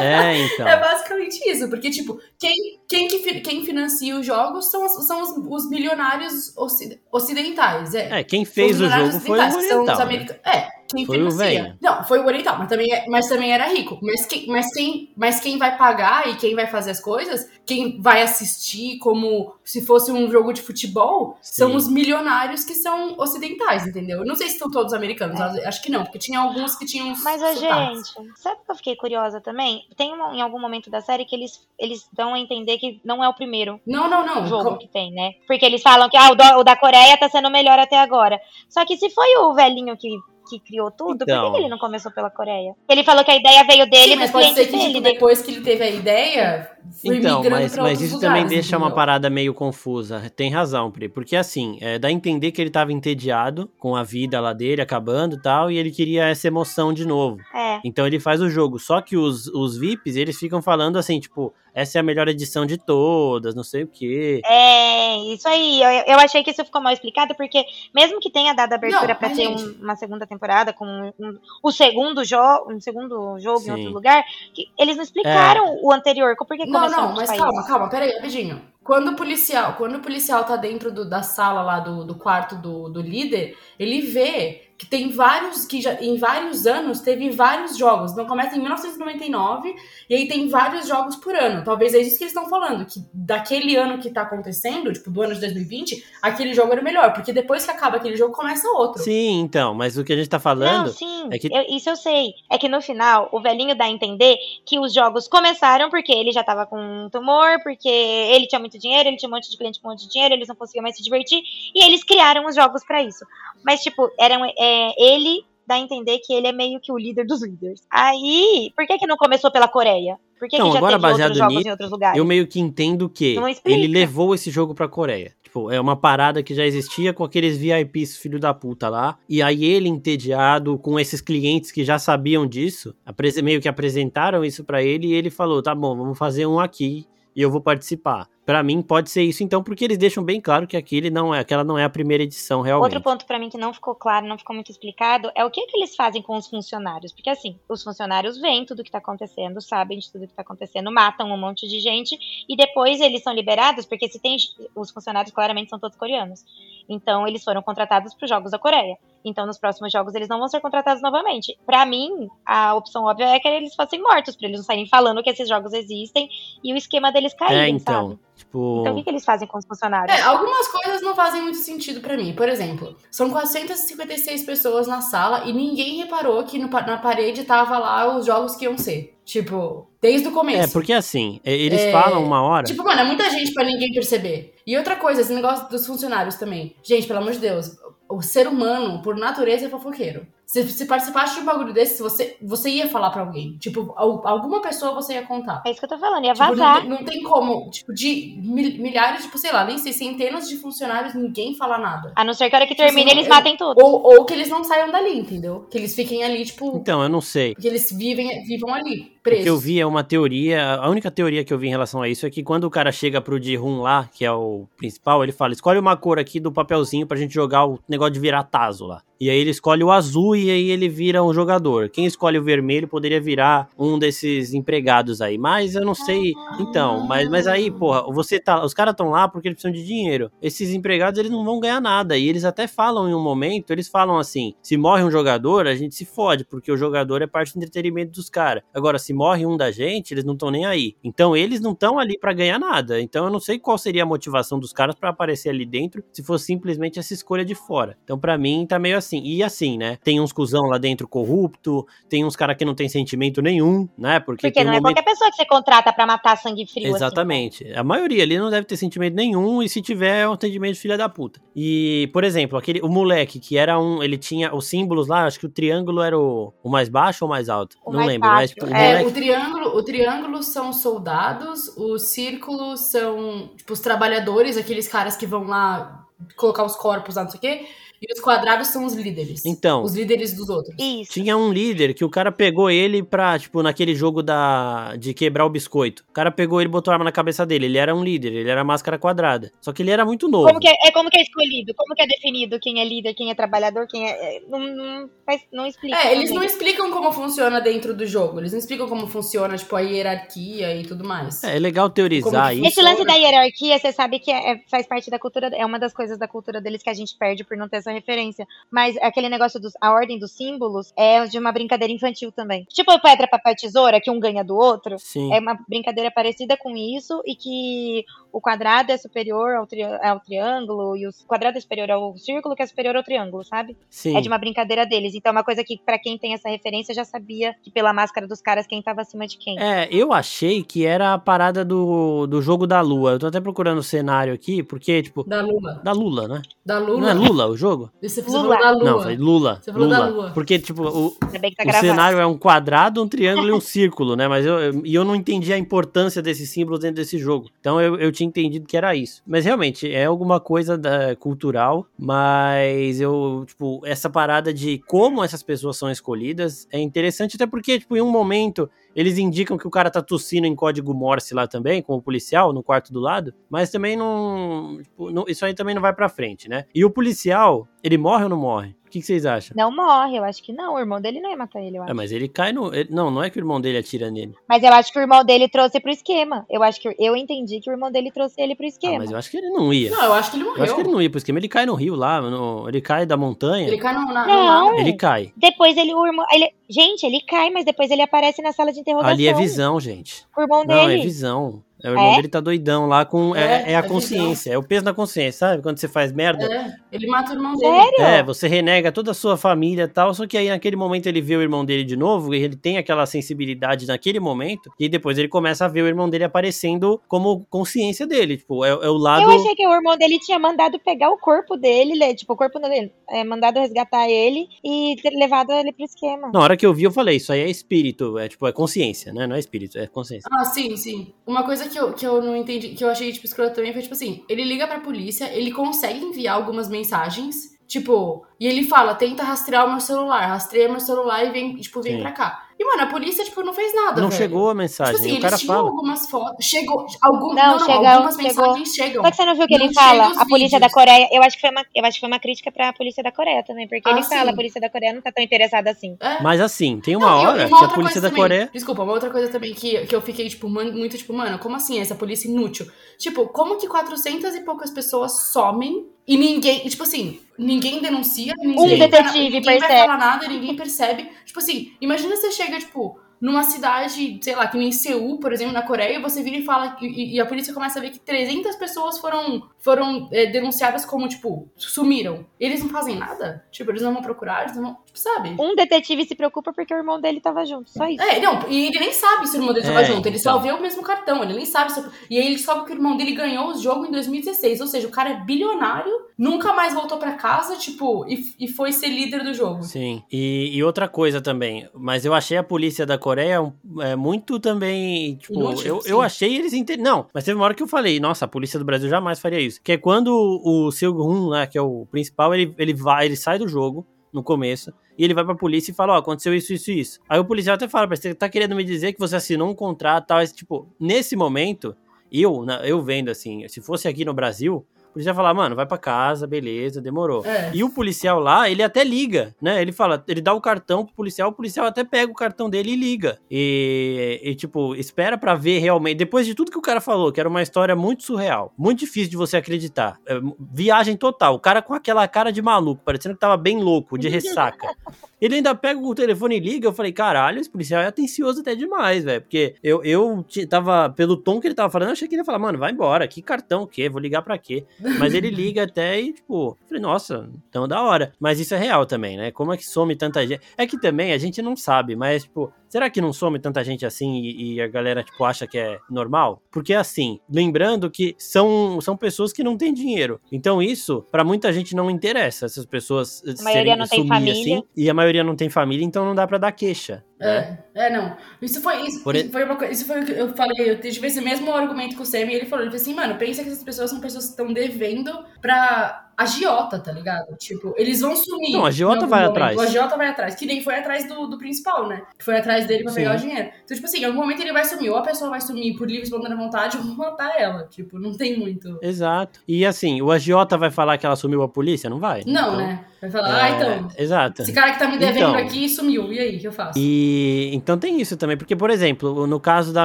é, então. é basicamente isso. Porque, tipo, quem, quem, que, quem financia os jogos são, os- são os, os milionários ocid- ocidentais. É. É, quem fez o jogo foi o que são os oriental. né? americanos. É, quem Foi financia. Não, foi o oriental, mas também, é- mas também era rico. Mas quem, mas, quem, mas quem vai pagar e quem vai fazer as coisas, quem vai assistir como se fosse um jogo de futebol, são Sim. os milionários que são ocidentais, entendeu? Eu não sei se estão todos americanos, acho que não, porque tinha alguns que tinham. Mas, sotaques. gente, sabe o que eu fiquei curiosa também? Tem um- em algum momento da série que eles, eles dão a entender que não é o primeiro Não, não, não. jogo Co- que tem, né? Porque eles falam que ah, o, do- o da Coreia tá sendo o melhor até agora. Só que se foi o velhinho que, que criou tudo, por que Então. ele não começou pela Coreia? Ele falou que a ideia veio dele Sim, mas pode ser que dele, tipo, né? depois que ele teve a ideia, Então, mas, mas isso lugares, também deixa uma entendeu? parada meio confusa. Tem razão, Pri. Porque assim, é, dá a entender que ele tava entediado com a vida lá dele acabando e tal, e ele queria essa emoção de novo. É. Então ele faz o jogo. Só que os, os VIPs, eles ficam falando assim, tipo, essa é a melhor edição de todas, não sei o quê. É, isso aí. Eu, eu achei que isso ficou mal explicado, porque mesmo que tenha dado abertura mas, ter gente- um- uma segunda temporada com um- um- o segundo jogo, um segundo jogo em Sim. É. outro lugar, que eles não explicaram o anterior. Por que Não, não, mas calma, calma, peraí, rapidinho. Quando o policial, quando o policial tá dentro do- da sala lá do, do quarto do, do líder, ele vê que tem vários, que já, em vários anos teve vários jogos. Então começa em 1999 e aí tem vários jogos por ano. Talvez é isso que eles estão falando, que daquele ano que tá acontecendo, tipo do ano de 2020, aquele jogo era o melhor, porque depois que acaba aquele jogo começa outro. Sim, então, mas o que a gente tá falando. Não, sim, é que- eu- isso eu sei. É que no final, o velhinho dá a entender que os jogos começaram porque ele já tava com um tumor, porque ele tinha muito dinheiro, ele tinha um monte de cliente com um monte de dinheiro, eles não conseguiam mais se divertir, e eles criaram os jogos pra isso. Mas, tipo, eram, é, ele dá a entender que ele é meio que o líder dos líderes. Aí, por que que não começou pela Coreia? Por que, Então, que já agora, teve outros baseado jogos nisso, em outros lugares? Eu meio que entendo que ele levou esse jogo pra Coreia. Tipo, é uma parada que já existia com aqueles VIPs filho da puta lá. E aí ele, entediado, com esses clientes que já sabiam disso, meio que apresentaram isso pra ele e ele falou: tá bom, vamos fazer um aqui. e eu vou participar. Pra mim pode ser isso então, porque eles deixam bem claro que aquele não é, aquela não é a primeira edição realmente. Outro ponto pra mim que não ficou claro, não ficou muito explicado, é o que, que eles fazem com os funcionários. Porque assim, os funcionários veem tudo que tá acontecendo, sabem de tudo que tá acontecendo, matam um monte de gente e depois eles são liberados, porque se tem os funcionários claramente são todos coreanos. Então eles foram contratados para os jogos da Coreia. Então nos próximos jogos eles não vão ser contratados novamente. Pra mim, a opção óbvia é que eles fossem mortos, pra eles não saírem falando que esses jogos existem e o esquema deles caírem, É, então, sabe? Tipo, Então o que, que eles fazem com os funcionários? É, algumas coisas não fazem muito sentido pra mim. Por exemplo, são 456 pessoas na sala e ninguém reparou que no na parede tava lá os jogos que iam ser. Tipo, desde o começo. é, porque assim, eles É, falam uma hora. Tipo, mano, é muita gente pra ninguém perceber. E outra coisa, esse negócio dos funcionários também. Gente, pelo amor de Deus, o ser humano, por natureza, é fofoqueiro. Se, se participasse de um bagulho desse, você, você ia falar pra alguém. Tipo, al- alguma pessoa você ia contar. É isso que eu tô falando, ia Tipo, não, vazar. tem- não tem como, tipo, de mil- milhares, tipo, sei lá, nem sei, centenas de funcionários, ninguém fala nada. A não ser que a hora que Tipo termine assim, eles matem tudo. Ou, ou que eles não saiam dali, entendeu? Que eles fiquem ali, tipo, Então, eu não sei. que eles vivem, vivam ali, O presos. que eu vi é uma teoria. A única teoria que eu vi em relação a isso é que quando o cara chega pro Ji-Hun lá, que é o principal, ele fala: escolhe uma cor aqui do papelzinho pra gente jogar o negócio de virar taso lá. E aí ele escolhe o azul e aí ele vira um jogador. Quem escolhe o vermelho poderia virar um desses empregados aí. Mas eu não sei. Então, mas, mas aí, porra, você tá. Os caras estão lá porque eles precisam de dinheiro. Esses empregados, eles não vão ganhar nada. E eles até falam em um momento, eles falam assim: se morre um jogador, a gente se fode, porque o jogador é parte do entretenimento dos caras. Agora, se morre um da gente, eles não estão nem aí. Então, eles não estão ali pra ganhar nada. Então, eu não sei qual seria a motivação dos caras pra aparecer ali dentro, se fosse simplesmente essa escolha de fora. Então, pra mim, tá meio assim. E assim, né? Tem uns cuzão lá dentro corrupto, tem uns caras que não tem sentimento nenhum, né? Porque, Porque tem um não é momento... qualquer pessoa que você contrata pra matar sangue frio. assim, Exatamente. a maioria ali não deve ter sentimento nenhum, e se tiver, é um atendimento de filha da puta. E, por exemplo, aquele, o moleque que era um. Ele tinha os símbolos lá, acho que o triângulo era o, o mais baixo ou o mais alto? O não mais lembro, baixo, mas tipo, o É, moleque. o triângulo, o triângulo são soldados, os círculos são, tipo, os trabalhadores, aqueles caras que vão lá colocar os corpos lá, não sei o quê. E os quadrados são os líderes. Então. Os líderes dos outros. Isso. Tinha um líder que o cara pegou ele pra, tipo, naquele jogo da de quebrar o biscoito. O cara pegou ele e botou a arma na cabeça dele. Ele era um líder, ele era máscara quadrada. Só que ele era muito novo. Como que é, é como que é escolhido? Como que é definido quem é líder, quem é trabalhador, quem é. é, não, não, não explica. É, eles não explicam como funciona dentro do jogo. Eles não explicam como funciona, tipo, a hierarquia e tudo mais. É, é legal teorizar isso. Esse lance da hierarquia, você sabe que é- é- faz parte da cultura, é uma das coisas da cultura deles que a gente perde por não ter essa referência. Mas aquele negócio dos, a ordem dos símbolos é de uma brincadeira infantil também. Tipo pedra, papel, tesoura, que um ganha do outro. Sim. É uma brincadeira parecida com isso e que o quadrado é superior ao, tri- ao triângulo e o quadrado é superior ao círculo, que é superior ao triângulo, sabe? Sim. É de uma brincadeira deles. Então é uma coisa que, pra quem tem essa referência, já sabia que pela máscara dos caras quem tava acima de quem. É, eu achei que era a parada do, do jogo da Lua. Eu tô até procurando o cenário aqui, porque, tipo, Da Lula. da Lula, né? Da Não Lula. é Lula o jogo? Você Lula. da Lua. Não, foi Lula. Você falou Lula. da Lua. Porque, tipo, o, tá o cenário é um quadrado, um triângulo e um círculo, né? Mas eu, eu- e eu não entendi a importância desses símbolos dentro desse jogo. Então eu, eu tinha entendido que era isso. Mas realmente, é alguma coisa da, cultural, mas eu, tipo, essa parada de como essas pessoas são escolhidas é interessante, até porque, tipo, em um momento eles indicam que o cara tá tossindo em código Morse lá também, como policial, no quarto do lado, mas também não, tipo, não- Isso aí também não vai pra frente, né? E o policial, ele morre ou não morre? O que, que vocês acham? Não morre, eu acho que não. O irmão dele não ia matar ele, eu acho. É, mas ele cai no. ele- não, não é que o irmão dele atira nele. Mas eu acho que o irmão dele trouxe pro esquema. Eu acho que eu entendi que o irmão dele trouxe ele pro Ah, esquema. mas eu acho que ele não ia. Não, eu acho que ele Eu morreu. acho que ele não ia pro esquema. Ele cai no rio lá, no- ele cai da montanha. Ele Ele, cai no, na, Não. no mar. cai. Depois ele, o irmão. Ele, gente, ele cai, mas depois ele aparece na sala de interrogação. Ali é visão, gente. O irmão Não, é dele. visão. É, o irmão É? dele tá doidão lá com. É, É, é a é consciência. É o peso na consciência, sabe? Quando você faz merda. É, ele mata o irmão dele. Sério? É, você renega toda a sua família e tal, só que aí naquele momento ele vê o irmão dele de novo, e ele tem aquela sensibilidade naquele momento, e depois ele começa a ver o irmão dele aparecendo como consciência dele, tipo, é, é o lado... Eu achei que o irmão dele tinha mandado pegar o corpo dele, né, tipo, o corpo dele, é, mandado resgatar ele e ter levado ele pro esquema. Na hora que eu vi, eu falei, isso aí é espírito, é tipo, é consciência, né? Não é espírito, é consciência. Ah, sim, sim. Uma coisa que eu, que eu não entendi, que eu achei, tipo, escroto também foi, tipo assim, ele liga pra polícia, ele consegue enviar algumas mensagens, tipo, e ele fala, tenta rastrear o meu celular, rastreia meu celular e vem, tipo, vem Sim. pra cá. E, mano, a polícia, tipo, não fez nada, Não velho. chegou a Tipo mensagem. assim, o cara eles tinham fala. algumas fotos. Chegou. Algum, Não, não, chegou, algumas chegou. mensagens chegam. Só que você não viu o que Não ele fala? A polícia da vídeos. Coreia, eu acho que foi uma, eu acho que foi uma crítica pra polícia da Coreia também, porque Ah, ele fala, sim. a polícia da Coreia não tá tão interessada assim. É. Mas assim, tem uma Não, e- e hora que a polícia da também- Coreia. Desculpa, uma outra coisa também que, que eu fiquei, tipo, man- muito, tipo, mano, como assim essa polícia inútil? Tipo, como que 400 e poucas pessoas somem e ninguém, tipo assim, ninguém denuncia, ninguém, Um detetive ninguém vai percebe. falar nada, ninguém percebe. Tipo assim, imagina você chega, tipo, numa cidade, sei lá, que nem Seul, por exemplo, na Coreia, você vira e fala, e, e a polícia começa a ver que 300 pessoas foram, foram é, denunciadas como, tipo, sumiram. Eles não fazem nada? Tipo, eles não vão procurar, eles não vão, tipo, sabe? Um detetive se preocupa porque o irmão dele tava junto, só isso. É, não, e ele nem sabe se o irmão dele tava É, junto, ele então. só vê o mesmo cartão, ele nem sabe se... E aí ele descobre que o irmão dele ganhou o jogo em 2016, ou seja, o cara é bilionário, nunca mais voltou pra casa, tipo, e, e foi ser líder do jogo. Sim, e, e outra coisa também, mas eu achei a polícia da Coreia um- é, muito também, tipo, Inútil, eu, sim. eu achei eles inte... Não, mas teve uma hora que eu falei, nossa, a polícia do Brasil jamais faria isso. Que é quando o Seung-hun, né, que é o principal, ele, ele vai, ele sai do jogo no começo, e ele vai pra polícia e fala, ó, aconteceu isso, isso e isso. Aí o policial até fala, "Mas você tá querendo me dizer que você assinou um contrato e tal, esse, tipo, nesse momento, eu, eu vendo assim, se fosse aqui no Brasil, o policial ia falar, mano, vai pra casa, beleza, demorou. É. E o policial lá, ele até liga, né? Ele fala, ele dá o cartão pro policial, o policial até pega o cartão dele e liga. E, e, tipo, espera pra ver realmente. Depois de tudo que o cara falou, que era uma história muito surreal, muito difícil de você acreditar. É, viagem total. O cara com aquela cara de maluco, parecendo que tava bem louco, de ressaca. Ele ainda pega o telefone e liga. Eu falei, caralho, esse policial é atencioso até demais, velho. Porque eu, eu tava, pelo tom que ele tava falando, eu achei que ele ia falar, mano, vai embora. Que cartão o quê? Vou ligar pra quê? Mas ele liga até e, tipo, falei, nossa, tão da hora. Mas isso é real também, né? Como é que some tanta gente? É que também a gente não sabe, mas, tipo, será que não some tanta gente assim e, e a galera, tipo, acha que é normal? Porque, assim, lembrando que são, são pessoas que não têm dinheiro. Então, isso, pra muita gente não interessa, essas pessoas A maioria não tem sumir família. assim. E a maioria não tem família, então não dá pra dar queixa. Né? É, é, não. Isso foi, isso, Por isso foi uma coisa. Isso foi o que eu falei. Eu tive esse mesmo argumento com o Sam e ele falou: ele falou assim, mano, pensa que essas pessoas são pessoas que estão devendo pra agiota, tá ligado? Tipo, eles vão sumir. Não, a agiota vai momento. atrás. O agiota vai atrás. Que nem foi atrás do, do principal, né? Que foi atrás dele pra pegar o Sim. dinheiro. Então, tipo assim, em algum momento ele vai sumir. Ou a pessoa vai sumir por livre e espontânea vontade ou matar ela. Tipo, não tem muito. Exato. E assim, o agiota vai falar que ela sumiu a polícia? Não vai. Não, Então, né? Vai falar, ah, é, então. Exato. Esse cara que tá me devendo Então. aqui sumiu. E aí, o que eu faço? E então tem isso também, porque, por exemplo, no caso da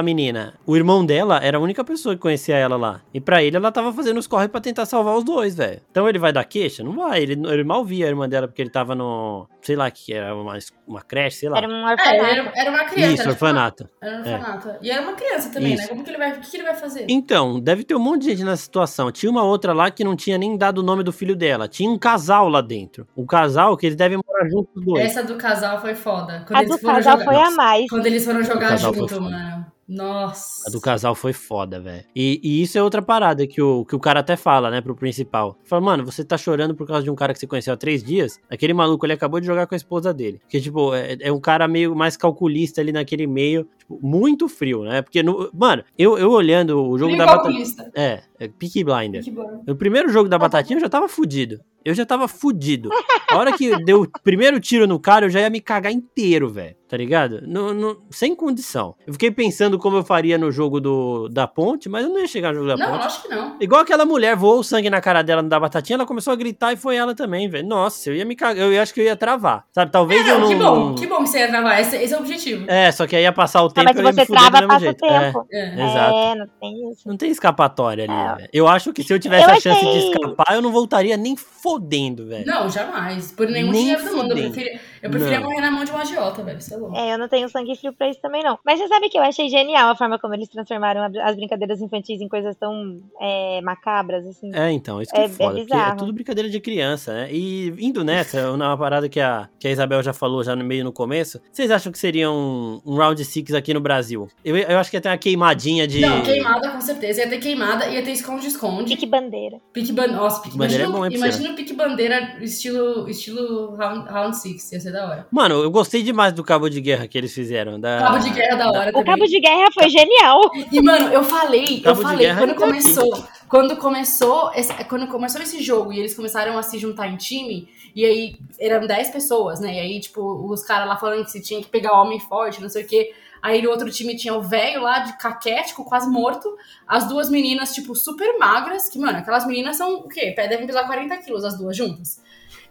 menina, o irmão dela era a única pessoa que conhecia ela lá. E pra ele, ela tava fazendo os corre pra tentar salvar os dois, velho. Então ele vai dar queixa? Não vai. Ele, ele mal via a irmã dela porque ele tava no. Sei lá, que era uma, uma creche, sei lá. Era um É, orfanato. era, era uma criança. Isso, era, tipo, orfanato. Era um orfanato. E era uma criança também, Isso. né? Como que ele vai. O que, que ele vai fazer? Então, deve ter um monte de gente nessa situação. Tinha uma outra lá que não tinha nem dado o nome do filho dela. Tinha um casal lá dentro. Um casal que eles devem morar juntos os dois. Essa do casal foi foda. Quando A eles do foram casal jogar. foi a mais. Quando eles foram jogar junto, mano. Nossa. A do casal foi foda, velho. E, e isso é outra parada que o, que o cara até fala, né, pro principal. Fala, mano, você tá chorando por causa de um cara que você conheceu há três dias? Aquele maluco, ele acabou de jogar com a esposa dele. Porque, tipo, é, é um cara meio mais calculista ali naquele meio. Tipo, muito frio, né? Porque, no, mano, eu, eu olhando o jogo Frio da calculista. É, é Peaky Blinder. No primeiro jogo da Batatinha eu já tava fudido. Eu já tava fudido. A hora que deu o primeiro tiro no cara, eu já ia me cagar inteiro, velho. Tá ligado? No, no- sem condição. Eu fiquei pensando como eu faria no jogo do, da ponte, mas eu não ia chegar no jogo da Não, ponte. acho que não. Igual aquela mulher voou o sangue na cara dela no da batatinha, ela começou a gritar e foi ela também, velho. Nossa, eu ia me cagar. Eu acho que eu ia travar. Sabe? Talvez eu Não, não. que bom, não- que bom que você ia travar. Esse, esse é o objetivo. É, só que aí ia passar o Não, tempo mas e se eu ia me você fuder do trava, mesmo passa o jeito. É. tempo. É. Exato. É, não tem isso. Não tem escapatória ali, É. velho. Eu acho que se eu tivesse Eu a chance de achei- escapar, eu não voltaria nem fodendo, velho. Não, jamais. Por nenhum Nem dinheiro do mundo. Eu preferia, eu preferia Não. morrer na mão de um agiota, velho. Isso é louco. É, eu não tenho sangue frio pra isso também, não. Mas você sabe que eu achei genial a forma como eles transformaram as brincadeiras infantis em coisas tão é, macabras, assim. É, então, isso que é, É- é foda, porque é bizarro. tudo brincadeira de criança, né? E indo nessa, uma parada que a, que a Isabel já falou já no meio no começo, vocês acham que seria um, um Round 6 aqui no Brasil? Eu, eu acho que ia ter uma queimadinha de... Não, queimada com certeza. Ia ter queimada, ia ter esconde-esconde. Pique bandeira. Pique ban... Nossa, pique Bandeira Imagina, é bom, hein, imagina o pique bandeira estilo, estilo round, round Six. Ia ser da hora. Mano, eu gostei demais do cabo de guerra que eles fizeram. Da... Cabo de guerra da hora O também. cabo de guerra foi genial. E, mano, eu falei, eu Cabo de falei, guerra quando aqui. começou, quando começou, esse, quando começou esse jogo e eles começaram a se juntar em time, e aí eram 10 pessoas, né? E aí, tipo, os caras lá falando que se tinha que pegar homem forte, não sei o quê. Aí no outro time tinha o velho lá de caquético, quase morto. As duas meninas, tipo, super magras, que, mano, aquelas meninas são o quê? Devem pesar 40 quilos as duas juntas.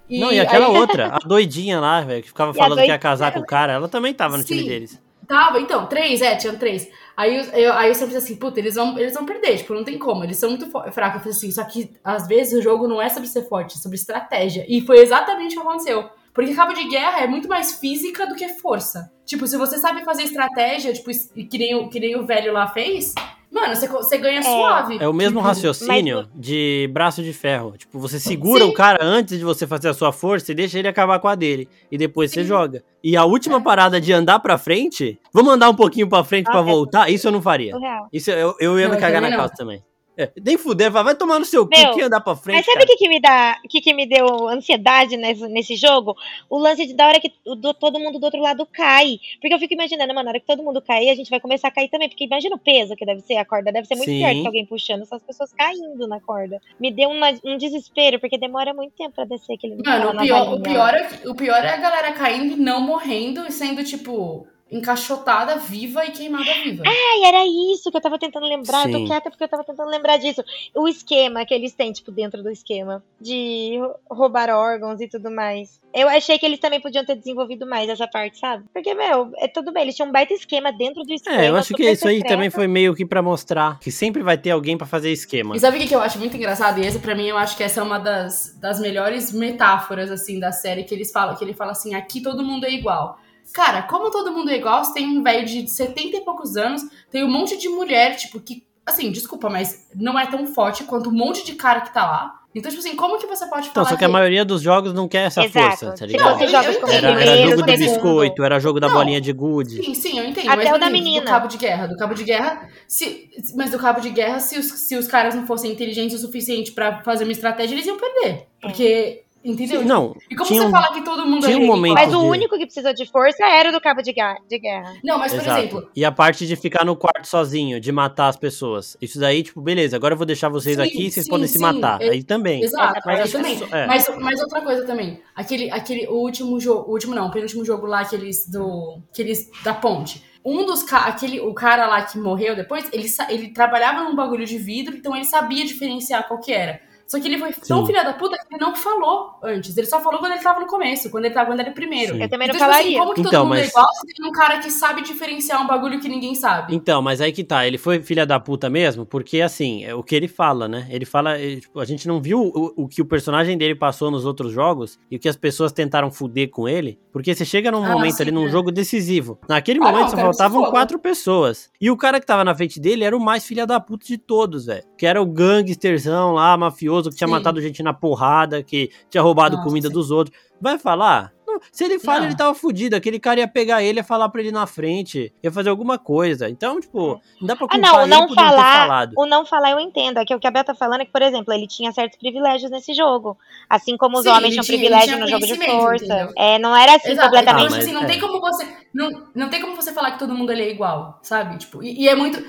E não, e aquela aí... outra, a doidinha lá, velho, que ficava falando que ia casar com o cara, ela também tava no Sim, time deles. Tava, então, três, é, tinham três. Aí eu, eu, aí eu sempre pensei assim, puta, eles vão, eles vão perder, tipo, não tem como, eles são muito fracos. Eu falei assim, só que às vezes o jogo não é sobre ser forte, é sobre estratégia. E foi exatamente o que aconteceu. Porque cabo de guerra é muito mais física do que força. Tipo, se você sabe fazer estratégia, tipo, que nem o, que nem o velho lá fez, Mano, você, você ganha é. suave. É o mesmo tipo, raciocínio mas... de braço de ferro. Tipo, você segura Sim. o cara antes de você fazer a sua força e deixa ele acabar com a dele. E depois Sim. você joga. E a última é. parada de andar pra frente, vamos andar um pouquinho pra frente ah, pra é. voltar? Isso eu não faria. Isso eu, eu ia não, me cagar na calça também. É, nem fuder, vai tomar no seu cu que andar pra frente. Mas sabe o que, que me dá, que, que me deu ansiedade nesse, nesse jogo? O lance de da hora que do, todo mundo do outro lado cai. Porque eu fico imaginando, mano, na hora que todo mundo cair, a gente vai começar a cair também. Porque imagina o peso que deve ser a corda. Deve ser muito Sim. pior que alguém puxando, essas pessoas caindo na corda. Me deu uma, um desespero, porque demora muito tempo pra descer aquele. Mano, o pior, o, pior é, o pior é a galera caindo e não morrendo e sendo tipo encaixotada, viva e queimada viva. Ai, era isso que eu tava tentando lembrar. Sim. Eu tô quieta porque eu tava tentando lembrar disso. O esquema que eles têm, tipo, dentro do esquema. De roubar órgãos e tudo mais. Eu achei que eles também podiam ter desenvolvido mais essa parte, sabe? Porque, meu, é tudo bem, eles tinham um baita esquema dentro do esquema. É, eu acho que isso aí também foi meio que para mostrar que sempre vai ter alguém para fazer esquema. E sabe o que eu acho muito engraçado? E esse, pra mim, eu acho que essa é uma das, das melhores metáforas, assim, da série que eles falam, que ele fala assim, aqui todo mundo é igual. Cara, como todo mundo é igual, você tem um velho de 70 e poucos anos, tem um monte de mulher, tipo, que, assim, desculpa, mas não é tão forte quanto um monte de cara que tá lá. Então, tipo assim, como que você pode falar? Não, só que, que, a maioria dos jogos não quer essa Exato. força, tá ligado? Não, jogos como era, era jogo do biscoito, era jogo da não, bolinha de gude. Sim, sim, eu entendo. Até mas, o da menina. Do cabo de guerra. Do cabo de guerra. Se, mas do cabo de guerra, se os, se os caras não fossem inteligentes o suficiente para fazer uma estratégia, eles iam perder. Porque Entendeu? Sim, não. E como você um, fala que todo mundo tinha é um momento Mas o único que precisou de força era o do cabo de, de guerra. Não, mas por Exato. exemplo. E a parte de ficar no quarto sozinho, de matar as pessoas. Isso daí, tipo, beleza, agora eu vou deixar vocês sim, aqui e vocês sim, podem sim. se matar. Eu, aí também. Exato, mas, aí também. É. Mas, mas outra coisa também. Aquele, aquele, o último jogo. O último não, o penúltimo jogo lá, aqueles do. Aqueles da ponte um dos aquele o cara lá que morreu depois, ele, ele trabalhava num bagulho de vidro, então ele sabia diferenciar qual que era. Só que ele foi tão filha da puta que ele não falou antes. Ele só falou quando ele tava no começo, quando ele tava quando era o primeiro. Sim. Eu também não então, falaria. Tipo assim, como que então, todo mundo mas... é igual se tem um cara que sabe diferenciar um bagulho que ninguém sabe? Então, mas aí que tá, ele foi filha da puta mesmo, porque assim, é o que ele fala, né? Ele fala, ele, tipo, a gente não viu o, o, que o personagem dele passou nos outros jogos e o que as pessoas tentaram fuder com ele, porque você chega num ah, momento sim, ali, num é. jogo decisivo. Naquele ah, momento não, só faltavam quatro pessoas. E o cara que tava na frente dele era o mais filha da puta de todos, velho. Que era o gangsterzão lá, mafioso, que tinha sim. matado gente na porrada, que tinha roubado Nossa, comida dos outros. Vai falar? Se ele fala, não. ele tava fudido. Aquele cara ia pegar ele, ia falar pra ele na frente, ia fazer alguma coisa. Então, tipo, não dá pra culpar ah, não, o não falar, O não falar eu entendo. É que o que a Bel tá falando é que, por exemplo, ele tinha certos privilégios nesse jogo. Assim como os Sim, homens tinham tinha, privilégio no jogo de força. É, não era assim Exato. completamente. Então, assim, não, é. tem como você, não, não tem como você falar que todo mundo ali é igual, sabe? Tipo, e, e é muito.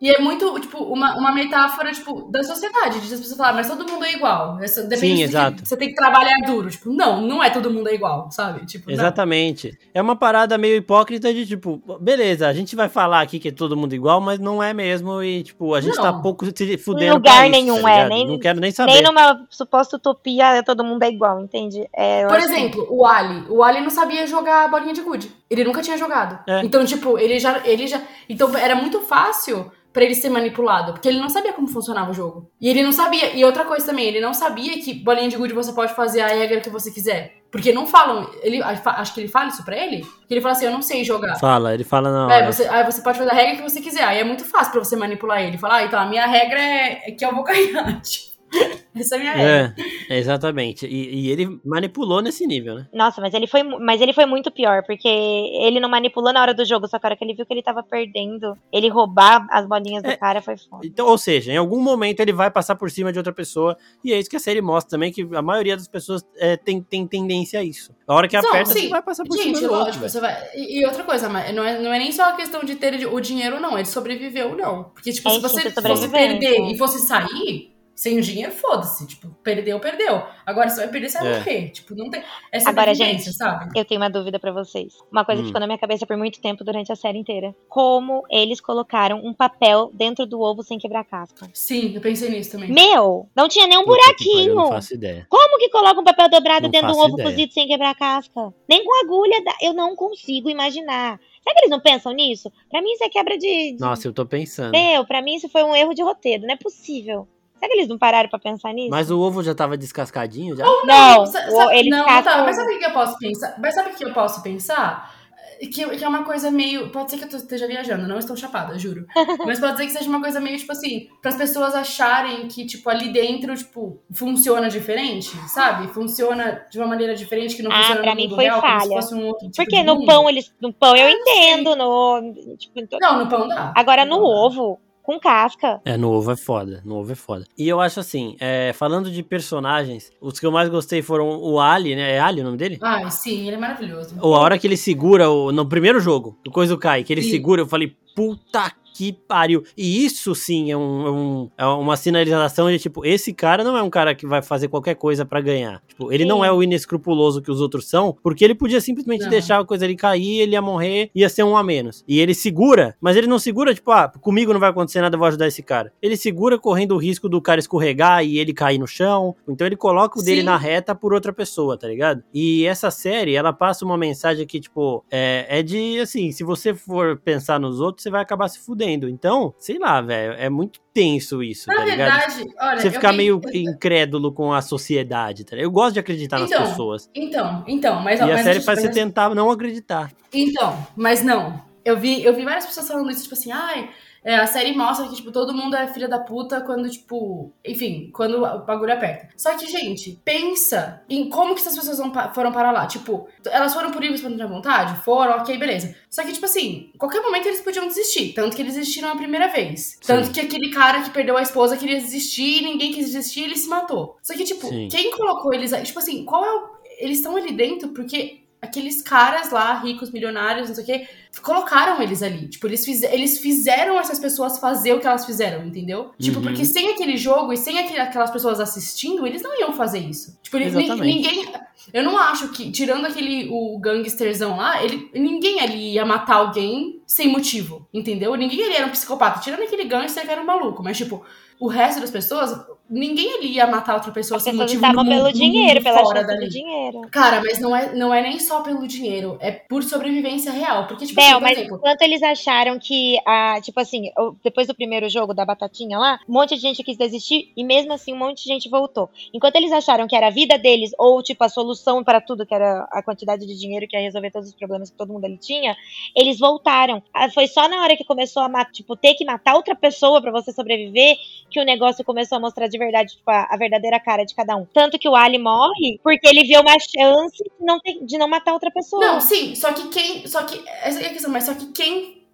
E é muito, tipo, uma, uma metáfora, tipo, da sociedade, de as pessoas falarem, mas todo mundo é igual. Depende Sim, exato. Que, você tem que trabalhar duro. Tipo, não, não é todo mundo é igual, sabe? Tipo, Exatamente. Não. É uma parada meio hipócrita de, tipo, beleza, a gente vai falar aqui que é todo mundo igual, mas não é mesmo. E, tipo, a gente tá não. tá pouco se fudendo. Em lugar isso, nenhum, tá é. Nem, não quero nem saber. Nem numa suposta utopia todo mundo é igual, entende? É, Por exemplo, que... o Ali. O Ali não sabia jogar bolinha de gude. Ele nunca tinha jogado. É. Então, tipo, ele já, ele já. Então, era muito fácil para ele ser manipulado, porque ele não sabia como funcionava o jogo. E ele não sabia, e outra coisa também, ele não sabia que bolinha de gude você pode fazer a regra que você quiser. Porque não falam, ele, acho que ele fala isso pra ele, que ele fala assim, eu não sei jogar. Fala, ele fala não. É, você, aí você pode fazer a regra que você quiser, aí é muito fácil para você manipular ele. Falar, ah, então a minha regra é, é que eu vou ganhar, tipo. Essa é a minha regra. É, exatamente. E, e ele manipulou nesse nível, né? Nossa, mas ele foi, mas ele foi muito pior, porque ele não manipulou na hora do jogo, só que a hora que ele viu que ele tava perdendo, ele roubar as bolinhas do É. cara foi foda. Então, ou seja, em algum momento ele vai passar por cima de outra pessoa, e é isso que a série mostra também, que a maioria das pessoas é, tem, tem tendência a isso. A hora que Não, aperta, sim. você vai passar por cima Gente, do outro. lógico, você vai. E, e outra coisa, não é, não é nem só a questão de ter o dinheiro, não. Ele sobreviveu, não. Porque, tipo, É se você fosse perder e fosse sair sem o dinheiro, foda-se. Tipo, perdeu, perdeu. Agora, se vai perder, você vai É. morrer. Tipo, não tem. É Agora, sobrevivência, gente, sabe? Eu tenho uma dúvida pra vocês. Uma coisa Hum. que ficou na minha cabeça por muito tempo durante a série inteira. Como eles colocaram um papel dentro do ovo sem quebrar a casca? Sim, eu pensei nisso também. Meu, não tinha nem um Puta que pariu, buraquinho. não faço ideia. Como que coloca um papel dobrado Não dentro de um faço ovo ideia. cozido sem quebrar a casca? Nem com agulha, dá- eu não consigo imaginar. Será que eles não pensam nisso? Pra mim isso é quebra de... de... Nossa, eu tô pensando. Meu, pra mim isso foi um erro de roteiro, não é possível. Será que eles não pararam pra pensar nisso? Mas o ovo já tava descascadinho já? não, sa- o- sabe- eles não, cascam- tá, mas sabe o que eu posso pensar? Mas sabe o que eu posso pensar? Que, que é uma coisa meio. Pode ser que eu esteja viajando, não estou chapada, juro. Mas pode ser que seja uma coisa meio, tipo assim, para as pessoas acharem que, tipo, ali dentro, tipo, funciona diferente, sabe? Funciona de uma maneira diferente que não Ah, funciona pra no mim mundo foi real, como se falha. fosse um outro tipo Porque de no mundo. pão eles. No pão eu Ah, não entendo, no. Tipo, Não, no pão dá. Agora no pão dá. Com casca. É, no ovo é foda. No ovo é foda. E eu acho assim, é, falando de personagens, os que eu mais gostei foram o Ali, né? É Ali o nome dele? Ai, sim, ele é maravilhoso. Ou a hora que ele segura o, no primeiro jogo, do Coisa do Kai, que ele Sim. segura, eu falei, puta que pariu. E isso sim é, um, é um- é uma sinalização de tipo, esse cara não é um cara que vai fazer qualquer coisa pra ganhar. Tipo, ele não Sim. é o inescrupuloso que os outros são, porque ele podia simplesmente Não. deixar a coisa ali cair, ele ia morrer, ia ser um a menos. E ele segura, mas ele não segura, tipo, ah, comigo não vai acontecer nada, eu vou ajudar esse cara. Ele segura correndo o risco do cara escorregar e ele cair no chão. Então ele coloca o dele Sim. na reta por outra pessoa, tá ligado? E essa série, ela passa uma mensagem que, tipo, é, é de, assim, se você for pensar nos outros, você vai acabar se fudendo. Então, sei lá, velho, é muito tenso isso, Na tá ligado? verdade, olha. Você ficar meio incrédulo com a sociedade, tá ligado? Eu gosto de acreditar nas Então, pessoas. Então, então, mas. E a mas série faz você tentar não acreditar. Então, mas não. Eu vi, eu vi várias pessoas falando isso, tipo assim, ai, é, a série mostra que, tipo, todo mundo é filha da puta quando, tipo, enfim, quando o bagulho aperta. Só que, gente, pensa em como que essas pessoas foram para lá. Tipo, elas foram por livre espontânea vontade? Foram, ok, beleza. Só que, tipo assim, qualquer momento eles podiam desistir. Tanto que eles desistiram a primeira vez. Tanto Sim. que aquele cara que perdeu a esposa queria desistir ninguém quis desistir e ele se matou. Só que, tipo, Sim. quem colocou eles aí? Tipo assim, qual é o. Eles estão ali dentro porque aqueles caras lá, ricos, milionários, não sei o quê, colocaram eles ali. Tipo, eles, fiz, eles fizeram essas pessoas fazer o que elas fizeram, entendeu? Tipo, Uhum. porque sem aquele jogo e sem aquele- aquelas pessoas assistindo, eles não iam fazer isso. Tipo, ele- ni- Exatamente. ninguém. Eu não acho que, tirando aquele o gangsterzão lá, ele, ninguém ali ia matar alguém sem motivo, entendeu? Ninguém ali era um psicopata, tirando aquele gangster que era um maluco, mas tipo, o resto das pessoas, ninguém ali ia matar outra pessoa As sem motivo no pelo dinheiro, pela fora dali. do dinheiro. Cara, mas não é, não é nem só pelo dinheiro, é por sobrevivência real. Porque, tipo, Bel, assim, por mas exemplo, enquanto eles acharam que, a, tipo assim, depois do primeiro jogo da batatinha lá, um monte de gente quis desistir e mesmo assim um monte de gente voltou. Enquanto eles acharam que era a vida deles ou, tipo, a solução para tudo, que era a quantidade de dinheiro que ia resolver todos os problemas que todo mundo ali tinha, eles voltaram. Ah, Foi só na hora que começou a, tipo, ter que matar outra pessoa para você sobreviver que o negócio começou a mostrar de verdade, tipo, a, a verdadeira cara de cada um. Tanto que o Ali morre porque ele vê uma chance de não, ter- de não matar outra pessoa. Não, sim, só que quem. Só que. Essa é a questão, mas só que quem.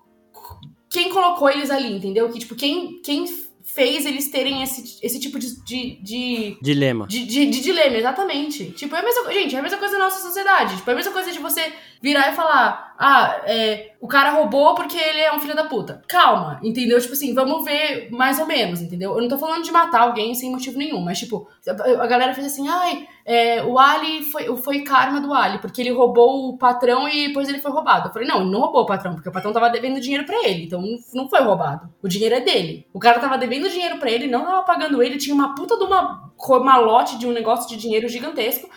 Quem colocou eles ali, entendeu? Que, tipo, quem, quem fez eles terem esse, esse tipo de. de, de Dilema. de, de, de dilema, exatamente. Tipo, é a mesma coisa. Gente, é a mesma coisa na nossa sociedade. Tipo, é a mesma coisa de você virar e falar: ah, é, o cara roubou porque ele é um filho da puta. Calma, entendeu? Tipo assim, vamos ver mais ou menos, entendeu? Eu não tô falando de matar alguém sem motivo nenhum, mas, tipo, a galera fez assim: ai, é, o Ali foi, foi karma do Ali, porque ele roubou o patrão e depois ele foi roubado. Eu falei: não, ele não roubou o patrão, porque o patrão tava devendo dinheiro pra ele, então não, foi roubado. O dinheiro é dele. O cara tava devendo dinheiro pra ele, não tava pagando ele, tinha uma puta de uma malote de um negócio de dinheiro gigantesco.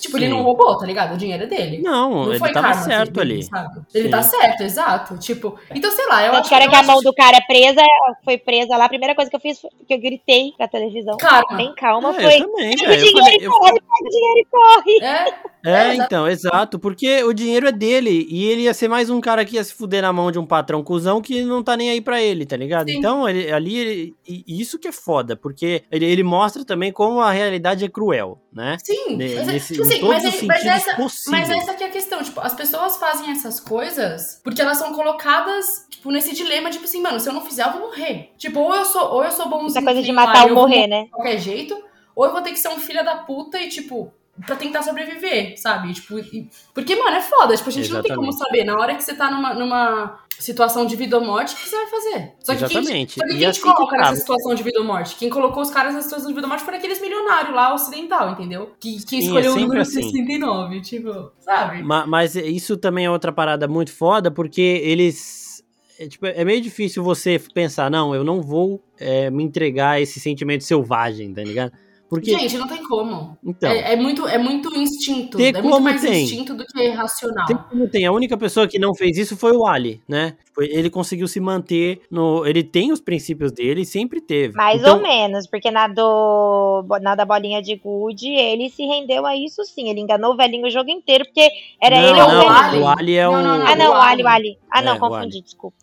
Tipo, ele não roubou, tá ligado? O dinheiro é dele. Não, Não ele foi tava karma, certo assim, ali. sabe? Ele Sim. tá certo, exato. Tipo, então sei lá, eu Eu acho eu que a mão do cara é presa, foi presa lá. A primeira coisa que eu fiz foi que eu gritei pra televisão. Karma. Bem calma, É, foi. também, Pega o velho. Eu dinheiro falei- e eu- corre, pega o dinheiro e corre. É, É, É, então, exato, porque o dinheiro é dele e ele ia ser mais um cara que ia se fuder na mão de um patrão cuzão que não tá nem aí pra ele, tá ligado? Sim. Então, ele, ali, ele- isso que é foda, porque ele, ele mostra também como a realidade é cruel, né? sim. É- nesse- tipo em assim, todos mas, os é- mas essa, possíveis. mas essa que é a questão, tipo, as pessoas fazem essas coisas porque elas são colocadas, tipo, nesse dilema, tipo assim, mano, se eu não fizer, eu vou morrer. Tipo, ou eu sou, ou eu sou bonzinho. Essa coisa de matar eu ou vou morrer, né? de qualquer jeito, ou eu vou ter que ser um filho da puta e, tipo, pra tentar sobreviver, sabe? Tipo, e- porque, mano, é foda. Tipo, a gente não tem como Exatamente. saber. Na hora que você tá numa, numa situação de vida ou morte, o que você vai fazer? Só que quem, Exatamente. só que quem assim te que coloca nessa situação de vida ou morte? Quem colocou os caras nessa situação de vida ou morte foram aqueles milionários lá ocidental, entendeu? Que, que Sim, escolheu é o número assim. 69, tipo, sabe? Ma- Mas isso também é outra parada muito foda, porque eles. É, tipo, é meio difícil você pensar, não, eu não vou é, me entregar a esse sentimento selvagem, tá ligado? Porque. Gente, não tem como. então. É, é muito, é muito instinto. Tem é muito como mais tem. instinto do que racional. Tem como tem. A única pessoa que não fez isso foi o Ali, né? Ele conseguiu se manter no. Ele tem os princípios dele, sempre teve. Mais Então, ou menos, porque na, do, na da bolinha de gude, ele se rendeu a isso sim. Ele enganou o velhinho o jogo inteiro, porque era não, ele ou o velhinho. o Ali é Não, o. não, não. Ah, não, o Ali, Ali. o Ali. Ah, não, É, confundi, desculpa.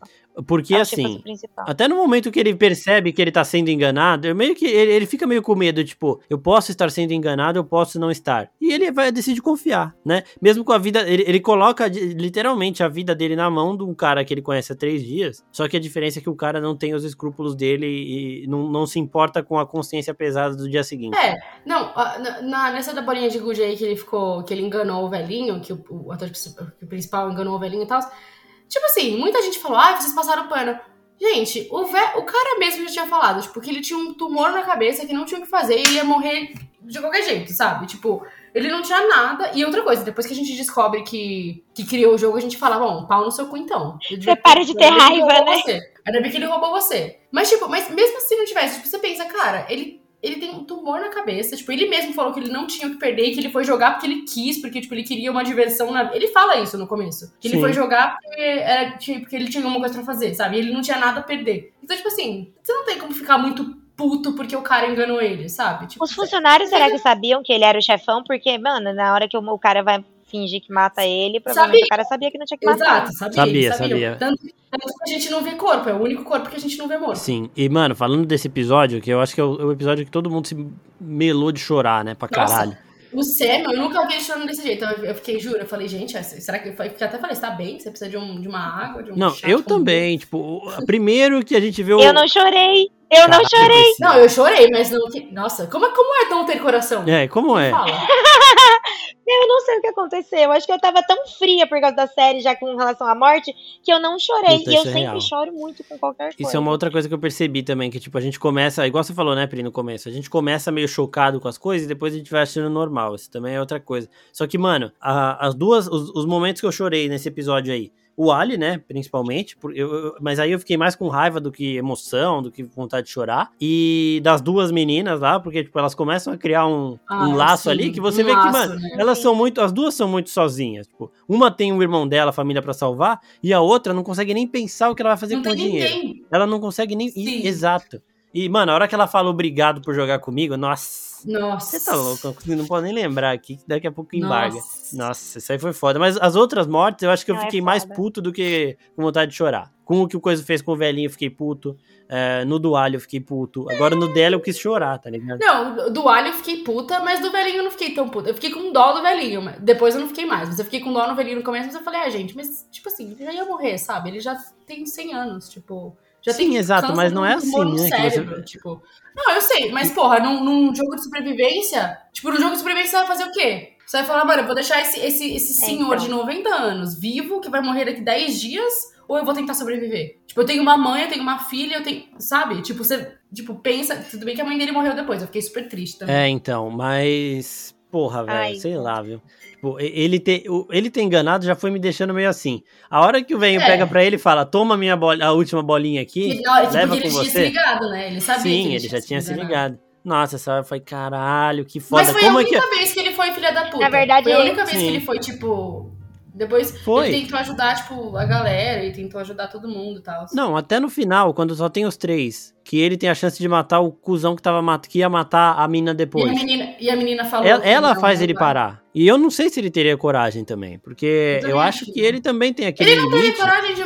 Porque assim. Até no momento que ele percebe que ele tá sendo enganado, eu meio que ele, ele fica meio com medo, tipo, eu posso estar sendo enganado, eu posso não estar. E ele vai decidir confiar, né? Mesmo com a vida, ele, ele coloca literalmente a vida dele na mão de um cara que ele conhece há três dias. Só que a diferença é que o cara não tem os escrúpulos dele e não, não se importa com a consciência pesada do dia seguinte. É, não, na, na- nessa da bolinha de gude aí que ele ficou, que ele enganou o velhinho, que o, o ator que o principal enganou o velhinho e tal. Tipo assim, muita gente falou, ah, vocês passaram pano. Gente, o, ve o cara mesmo já tinha falado, tipo, que ele tinha um tumor na cabeça que não tinha o que fazer e ele ia morrer de qualquer jeito, sabe? Tipo, ele não tinha nada. E outra coisa, depois que a gente descobre que, que criou o jogo, a gente fala, bom, pau no seu cu então. Você para de ter raiva, né? Você. Ainda bem que ele roubou você. Mas, tipo, mas mesmo se não tivesse, tipo, você pensa, cara, ele, ele tem um tumor na cabeça. Tipo, ele mesmo falou que ele não tinha o que perder e que ele foi jogar porque ele quis, porque, tipo, ele queria uma diversão na. Ele fala isso no começo. Que ele Sim. foi jogar porque, era, tipo, porque ele tinha alguma coisa pra fazer, sabe? E ele não tinha nada a perder. Então, tipo assim, você não tem como ficar muito puto porque o cara enganou ele, sabe? Tipo, Os funcionários, será que sabiam que ele era o chefão? Porque, mano, na hora que o, o cara vai fingir que mata ele, provavelmente Sabia. o cara sabia que não tinha que matar. Exato, sabia, Sabia, sabia. Tanto, tanto que a gente não vê corpo, é o único corpo que a gente não vê morto. Sim, e mano, falando desse episódio, que eu acho que é o, é o episódio que todo mundo se melou de chorar, né, pra Nossa. caralho. O Samuel, eu nunca vi ele chorando desse jeito. Eu, eu fiquei, juro, eu falei, gente, será que. Eu até falei, você tá bem? Você precisa de, um, de uma água? De um Não, chá eu comida?" também, tipo, o- primeiro que a gente vê o... Eu não chorei, eu não chorei. Não, eu chorei, mas não. Nossa, como, é- como é não ter coração? É, como é? Eu não sei o que aconteceu. Eu acho que eu tava tão fria por causa da série, já com relação à morte, que eu não chorei. Puta, e eu é sempre real. choro muito com qualquer coisa. Isso é uma outra coisa que eu percebi também, que tipo, a gente começa, igual você falou, né, Pri, no começo, a gente começa meio chocado com as coisas e depois a gente vai achando normal, isso também é outra coisa. Só que, mano, a- as duas, os, os momentos que eu chorei nesse episódio aí, o Ali, né, principalmente, por- eu- mas aí eu fiquei mais com raiva do que emoção, do que vontade de chorar, e das duas meninas lá, porque, tipo, elas começam a criar um, Ah, um laço sim, ali, que você um vê que, laço, mano, né? elas são muito, as duas são muito sozinhas, tipo, uma tem um irmão dela, a família pra salvar, e a outra não consegue nem pensar o que ela vai fazer Não com o dinheiro. ninguém. Ela não consegue nem. Sim. Exato. E, mano, a hora que ela fala obrigado por jogar comigo, nossa. Nossa. Você tá louco? Eu não posso nem lembrar aqui, que daqui a pouco embarga. Nossa. Nossa, isso aí foi foda. Mas as outras mortes, eu acho que eu Não, é fiquei mais foda. puto do que com vontade de chorar. Com o que o Coisa fez com o velhinho, eu fiquei puto. É, no do alho, eu fiquei puto. Agora no dela, eu quis chorar, tá ligado? Não, do alho eu fiquei puta, mas do velhinho eu não fiquei tão puta. Eu fiquei com dó do velhinho. mas Depois eu não fiquei mais. Mas eu fiquei com dó no velhinho no começo, mas eu falei, ah, gente, mas, tipo assim, ele já ia morrer, sabe? Ele já tem 100 anos, tipo. Já Sim, tem exato, mas não é assim, né, que você- tipo. Não, eu sei, mas porra, num, num jogo de sobrevivência, tipo, num jogo de sobrevivência você vai fazer o quê? Você vai falar, mano, eu vou deixar esse, esse, esse É, senhor então. de 90 anos vivo, que vai morrer daqui 10 dias, ou eu vou tentar sobreviver? Tipo, eu tenho uma mãe, eu tenho uma filha, eu tenho. Sabe? Tipo, você. Tipo, pensa. Tudo bem que a mãe dele morreu depois, eu fiquei super triste também. É, então, mas. Porra, velho, sei lá, viu? Tipo, ele ter, ele ter enganado já foi me deixando meio assim. A hora que o velho É. pega pra ele e fala: Toma minha bola, a última bolinha aqui, Que, na hora que leva porque com ele tinha se você. ligado, né? Ele sabia que Sim, ele já tinha se ligado. Nossa, essa hora foi caralho, que foda. Mas foi Como a é que. única vez que ele foi filha da puta. Na verdade, foi a única vez Sim. que ele foi, tipo. Depois Foi. ele tentou ajudar, tipo, a galera e tentou ajudar todo mundo e tal. Não, até no final, quando só tem os três, que ele tem a chance de matar o cuzão que, tava mat... que ia matar a mina E a, depois. menina, e a menina falou. Ela, ela faz ele parar. E eu não sei se ele teria coragem também, porque Eu eu, acho acho que ele também tem aquele Ele não teve limite. coragem de.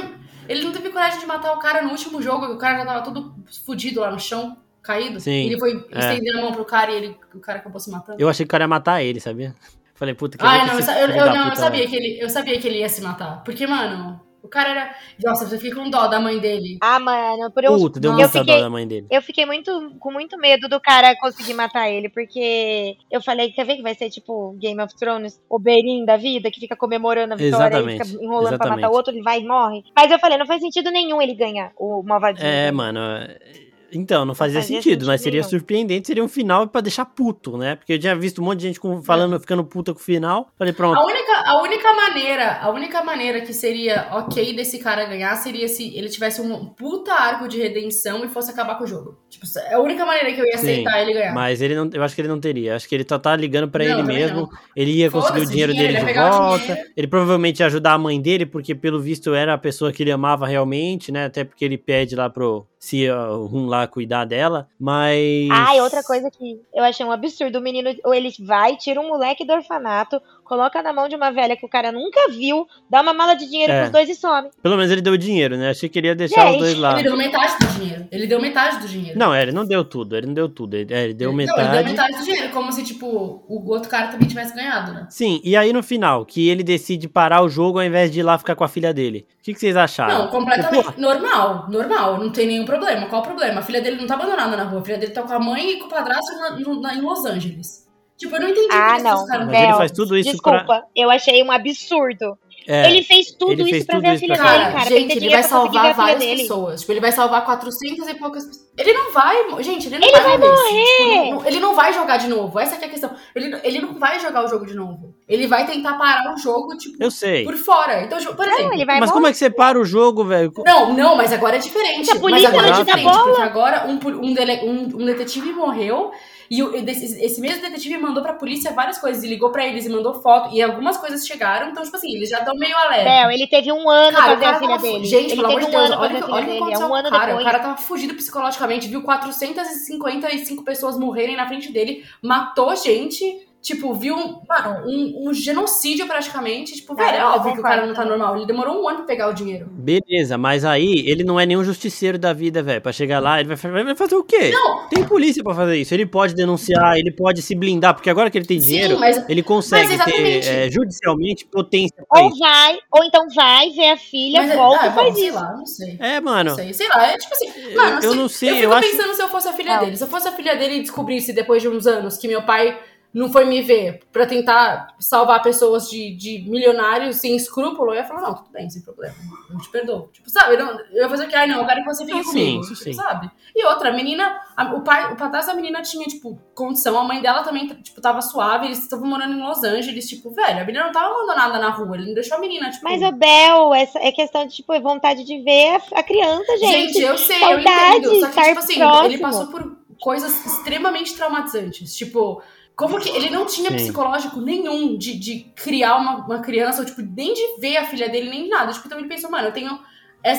Ele não teve coragem de matar o cara no último jogo, que o cara já tava todo fudido lá no chão, caído. Sim, E ele foi é. estender a mão pro cara e ele, o cara acabou se matando. Eu achei que o cara ia matar ele, sabia? Falei, puta que Ai, não, eu, eu, eu não, eu sabia que ele, eu sabia que ele ia se matar. Porque, mano, o cara era. Nossa, você fica com dó da mãe dele. Ah, mano, por eu, Puta, deu eu muita dó fiquei, da mãe dele. eu fiquei muito, com muito medo do cara conseguir matar ele, porque eu falei, quer ver que vai ser tipo Game of Thrones, o Beirin da vida, que fica comemorando a vitória e Exatamente, fica enrolando pra exatamente. matar o outro, ele vai e morre. Mas eu falei, não faz sentido nenhum ele ganhar o malvadinho. É, mano. é- Então, não fazia, fazia sentido, mas seria nenhum. surpreendente, seria um final pra deixar puto, né? Porque eu tinha visto um monte de gente com- falando, ficando puta com o final. Falei, pronto. A única, a única maneira, a única maneira que seria ok desse cara ganhar seria se ele tivesse um puta arco de redenção e fosse acabar com o jogo. Tipo, é a única maneira que eu ia Sim, aceitar ele ganhar. Mas ele não, eu acho que ele não teria. Acho que ele só tá ligando pra Não, ele mesmo. não. Ele ia conseguir o dinheiro dinheiro, dele ele de volta. dinheiro. Ele provavelmente ia ajudar a mãe dele, porque pelo visto era a pessoa que ele amava realmente, né? Até porque ele pede lá pro se Rum lá cuidar dela. Mas. Ah, e outra coisa que eu achei um absurdo, o menino, ou ele vai, tira um moleque do orfanato, coloca na mão de uma velha que o cara nunca viu, dá uma mala de dinheiro É. pros dois e some. Pelo menos ele deu dinheiro, né? Achei que ele ia deixar Gente, os dois lá. Ele deu metade do dinheiro. Ele deu metade do dinheiro. Não, é, ele não deu tudo, ele não deu tudo. Ele, é, ele deu Não, metade. ele deu metade do dinheiro, como se, tipo, o outro cara também tivesse ganhado, né? Sim, e aí no final, que ele decide parar o jogo ao invés de ir lá ficar com a filha dele. O que, que vocês acharam? Não, completamente Porra, normal, normal, não tem nenhum problema. Qual o problema? A filha dele não tá abandonada na rua, a filha dele tá com a mãe e com o padrasto na- na- em Los Angeles. Tipo, eu não entendi Ah, não. Mas ele Bel, faz tudo isso Desculpa, pra- eu achei um absurdo. é, ele fez tudo ele isso fez pra tudo ver a isso filha pra dele, cara. pra ele gente, ele vai pra salvar várias dele. pessoas. Tipo, ele vai salvar 400 e poucas pessoas. Ele não vai. Gente, ele não Ele vai, vai morrer. Tipo, não- ele não vai jogar de novo. Essa é a questão. Ele, ele não vai jogar o jogo de novo. Ele vai tentar parar o jogo, tipo, Eu sei. por fora. Então, tipo, por exemplo. Não, ele vai Mas morrer. como é que você para o jogo, velho? Não, não, mas agora é diferente. A polícia mas agora não é te dá diferente, bola. porque agora um, um, dele- um- um detetive morreu e esse, mesmo detetive mandou pra polícia várias coisas, e ligou pra eles e mandou foto, e algumas coisas chegaram, então, tipo assim, eles já estão meio alerta. Bel, ele teve um ano Cara, ver a filha tava, dele. gente, ele pelo amor de um Deus, olha, olha o que dele. É aconteceu um ano cara. depois. O cara tava fugido psicologicamente, viu 455 pessoas morrerem na frente dele, matou gente, tipo, viu, mano, um, um genocídio praticamente. Tipo, Cara, velho, é eu óbvio que o cara não tá normal. Ele demorou um ano pra pegar o dinheiro. Beleza, mas aí ele não é nenhum justiceiro da vida, velho. Pra chegar lá, ele vai, fa- vai fazer o quê? Não. Tem polícia pra fazer isso. Ele pode denunciar, ele pode se blindar, porque agora que ele tem Sim, dinheiro, mas- ele consegue mas ter é, judicialmente potência Ou vai, ou então vai ver a filha, Mas, volta ah, e faz isso. lá, não sei. É, mano. Não sei, sei lá, é tipo assim, mano, eu se- não sei, eu eu fico acho- pensando se eu fosse a filha Não. dele. Se eu fosse a filha dele e descobrisse depois de uns anos que meu pai não foi me ver pra tentar salvar pessoas de, de milionários sem escrúpulo, eu ia falar, não, tudo bem, sem problema. Eu te perdoo. Tipo, sabe? Eu, não, eu ia fazer o que? Ai, não, eu quero que você fique sim, comigo. isso tipo, sim. sabe? E outra, a menina, a- o pai, o padrasto da menina tinha, tipo, condição, a mãe dela também, tipo, tava suave, eles estavam morando em Los Angeles, tipo, velho, a menina não tava abandonada na rua, ele não deixou a menina, tipo... Mas, ô Bel, essa é questão de, tipo, vontade de ver a, a criança, gente. Gente, eu sei, saudade, eu entendo. Só que, tipo assim, próximo. ele passou por coisas extremamente traumatizantes. Tipo, como que ele não tinha Sim. psicológico nenhum de, de criar uma, uma criança, ou, tipo, nem de ver a filha dele, nem de nada. Tipo, então ele pensou, mano, eu tenho,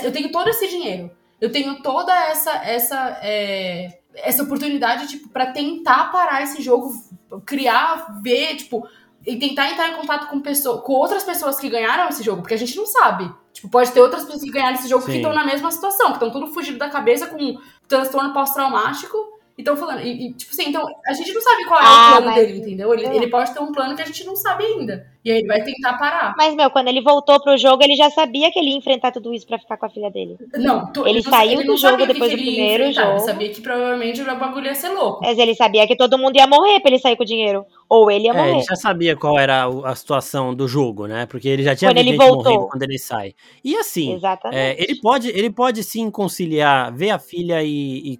eu tenho todo esse dinheiro. Eu tenho toda essa, essa, é, essa oportunidade, tipo, pra tentar parar esse jogo, criar, ver, tipo, e tentar entrar em contato com, pessoa, com outras pessoas que ganharam esse jogo, porque a gente não sabe. Tipo, pode ter outras pessoas que ganharam esse jogo que Sim. estão na mesma situação, que estão tudo fugido da cabeça com transtorno pós-traumático. Estão falando. E, e, tipo assim, então, a gente não sabe qual é Ah, o plano mas- dele, entendeu? Ele, É. ele pode ter um plano que a gente não sabe ainda. E aí ele vai tentar parar. Mas, meu, quando ele voltou pro jogo, ele já sabia que ele ia enfrentar tudo isso pra ficar com a filha dele. Não, tu, Ele saiu não do jogo depois que do ele primeiro enfrentar, Ele jogo. sabia que provavelmente o bagulho ia ser louco. Mas ele sabia que todo mundo ia morrer pra ele sair com o dinheiro. Ou ele ia É, morrer. ele já sabia qual era a situação do jogo, né? Porque ele já tinha Quando visto ele gente voltou. morrendo quando ele sai. E assim, é, ele, pode, ele pode sim conciliar, ver a filha e, e, e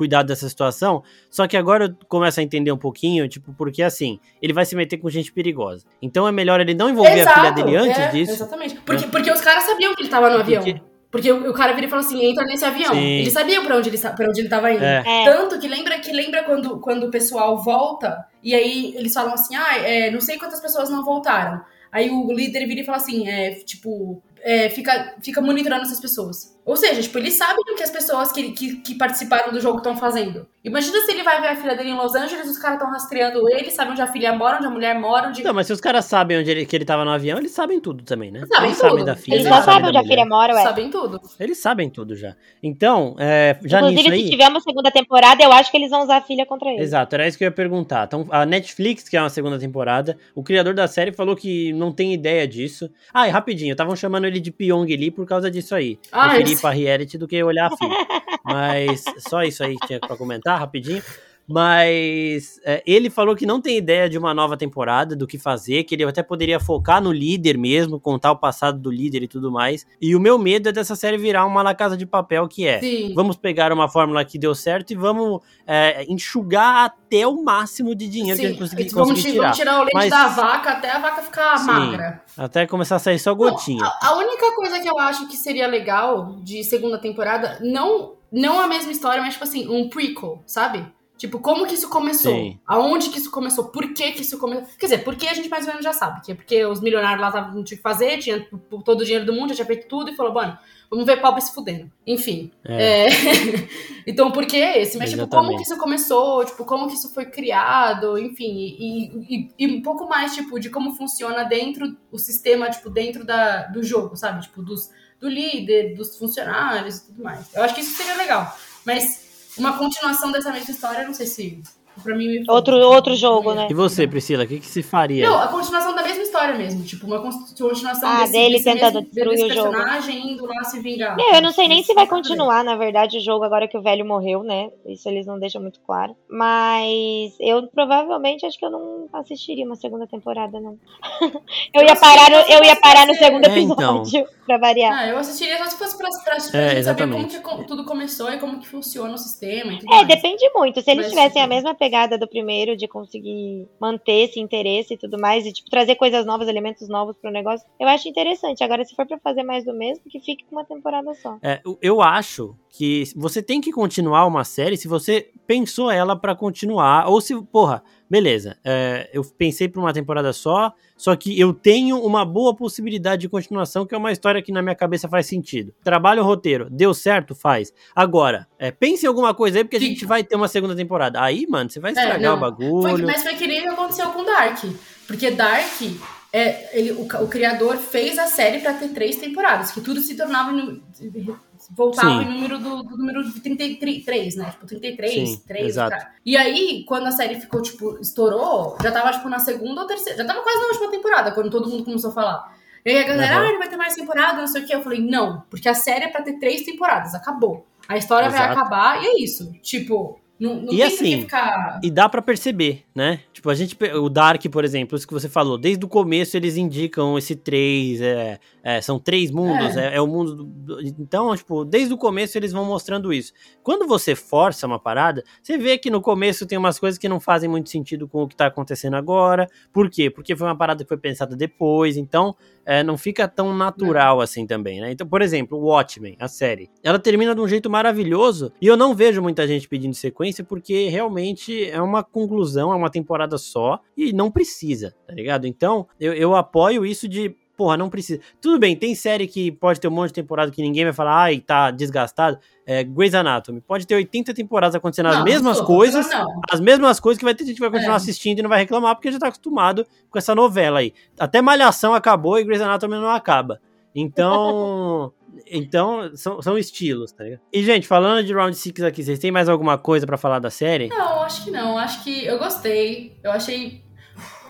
cuidar dessa situação, só que agora eu começo a entender um pouquinho, tipo, porque assim, ele vai se meter com gente perigosa. Então é melhor ele não envolver a filha dele antes é, disso. Exatamente. Porque, porque os caras sabiam que ele tava no avião. Porque- Porque o, o cara vira e fala assim, entra nesse avião. Sim. Ele sabia pra onde ele, pra onde ele tava indo. É. É. Tanto que lembra que lembra quando, quando o pessoal volta e aí eles falam assim, ah, é, não sei quantas pessoas não voltaram. Aí o líder vira e fala assim, é, tipo, é, fica, fica monitorando essas pessoas. Ou seja, tipo, eles sabem o que as pessoas que, que, que participaram do jogo estão fazendo. Imagina se ele vai ver a filha dele em Los Angeles, os caras estão rastreando ele, sabem onde a filha mora, onde a mulher mora, onde. Não, mas se os caras sabem onde ele, que ele tava no avião, eles sabem tudo também, né? Sabem eles sabem tudo. da filha. Eles Eles já sabem sabem onde a filha mora, ué. sabem tudo. Eles sabem tudo já. Então, é, já nisso Inclusive, aí... se tiver uma segunda temporada, eu acho que eles vão usar a filha contra ele. Exato, era isso que eu ia perguntar. Então, a Netflix, que é uma segunda temporada, o criador da série falou que não tem ideia disso. Ah, e rapidinho, estavam chamando ele de Pyong Lee por causa disso aí. Ah, eu ir pra reality do que olhar a filha. Mas só isso aí que tinha pra comentar rapidinho. Mas é, ele falou que não tem ideia de uma nova temporada, do que fazer, que ele até poderia focar no líder mesmo, contar o passado do líder e tudo mais. E o meu medo é dessa série virar uma La Casa de Papel, que é Sim. vamos pegar uma fórmula que deu certo e vamos é, enxugar até o máximo de dinheiro que a gente conseguir, vão conseguir ti- tirar. vão tirar o leite Mas- da vaca até a vaca ficar Sim. magra. Até começar a sair só gotinha. A, a única coisa que eu acho que seria legal de segunda temporada, não, não a mesma história, mas tipo assim, um prequel, sabe? Tipo, como que isso começou? Sim. Aonde que isso começou? Por que que isso começou? Quer dizer, porque a gente mais ou menos já sabe. Que é porque os milionários lá não tinha o que fazer, tinha todo o dinheiro do mundo, já tinha feito tudo e falou, mano, vamos ver pobre se fudendo. Enfim. É. É. então, por que esse? Mas, tipo, como Exatamente. que isso começou? Tipo, como que isso foi criado? Enfim, e, e, e um pouco mais, tipo, de como funciona dentro o sistema, tipo, dentro da, do jogo, sabe? Tipo, dos, do líder, dos funcionários e tudo mais. Eu acho que isso seria legal. Mas uma continuação dessa mesma história, eu não sei se. Pra mim. me- Outro, outro jogo, né? E você, Priscila, o que, que se faria? Não, a continuação da mesma história mesmo. Tipo, uma continuação Ah, desse, dele desse tentando mesmo, destruir desse o jogo. personagem indo lá se vingar. Eu não sei nem se vai continuar, na verdade, o jogo agora que o velho morreu, né? Isso eles não deixam muito claro. Mas eu provavelmente acho que eu não assistiria uma segunda temporada, não. eu, Eu ia parar no, eu ia parar no segundo É, então. Pra variar. Ah, eu assistiria só se fosse pra É, gente saber como que co- tudo começou e como que funciona o sistema e tudo É, mais. depende muito. Se eles Mas, tivessem a tipo- mesma pegada do primeiro, de conseguir manter esse interesse e tudo mais, e tipo, trazer coisas novas, elementos novos pro negócio, eu acho interessante. Agora, se for pra fazer mais do mesmo, que fique com uma temporada só. É, eu- eu acho que você tem que continuar uma série se você pensou ela pra continuar, ou se, porra, beleza, é, eu pensei pra uma temporada só, só que eu tenho uma boa possibilidade de continuação, que é uma história que na minha cabeça faz sentido. Trabalho o roteiro, deu certo, faz. Agora, é, pense em alguma coisa aí, porque a gente vai ter uma segunda temporada. Aí, mano, você vai É, estragar não. o bagulho. Foi, mas foi que nem aconteceu com Dark. Porque Dark, é, ele, o, o criador fez a série pra ter três temporadas, que tudo se tornava. Voltava Sim. em número do, do número de 33, né? Tipo, 33, Sim, 3. exato. cara. E aí, quando a série ficou, tipo, estourou, já tava, tipo, na segunda ou terceira. Já tava quase na última temporada, quando todo mundo começou a falar. E aí a galera, Uhum. ah, ele vai ter mais temporada, não sei o quê. Eu falei, não, porque a série é pra ter três temporadas, acabou. A história vai Exato. acabar e é isso. Tipo, não, não E assim, ficar. E dá pra perceber, né? Tipo, a gente. O Dark, por exemplo, isso que você falou, desde o começo eles indicam esse três, é, é, são três mundos, é, é o mundo. do- do- então, tipo, desde o começo eles vão mostrando isso. Quando você força uma parada, você vê que no começo tem umas coisas que não fazem muito sentido com o que tá acontecendo agora. Por quê? Porque foi uma parada que foi pensada depois, então é, não fica tão natural assim também, né? Então, por exemplo, o Watchmen, a série, ela termina de um jeito maravilhoso e eu não vejo muita gente pedindo sequência porque realmente é uma conclusão, é uma temporada só e não precisa, tá ligado? Então, eu, eu apoio isso de. Porra, não precisa. Tudo bem, tem série que pode ter um monte de temporada que ninguém vai falar, ai, tá desgastado. É, Grey's Anatomy. Pode ter 80 temporadas acontecendo as Não, mesmas não, coisas, Não, as mesmas coisas que vai ter gente que vai continuar É. assistindo e não vai reclamar porque já tá acostumado com essa novela aí. Até Malhação acabou e Grey's Anatomy não acaba. Então, então são, são estilos, tá ligado? E gente, falando de Round 6 aqui, vocês têm mais alguma coisa pra falar da série? não, acho que não. Acho que eu gostei. Eu achei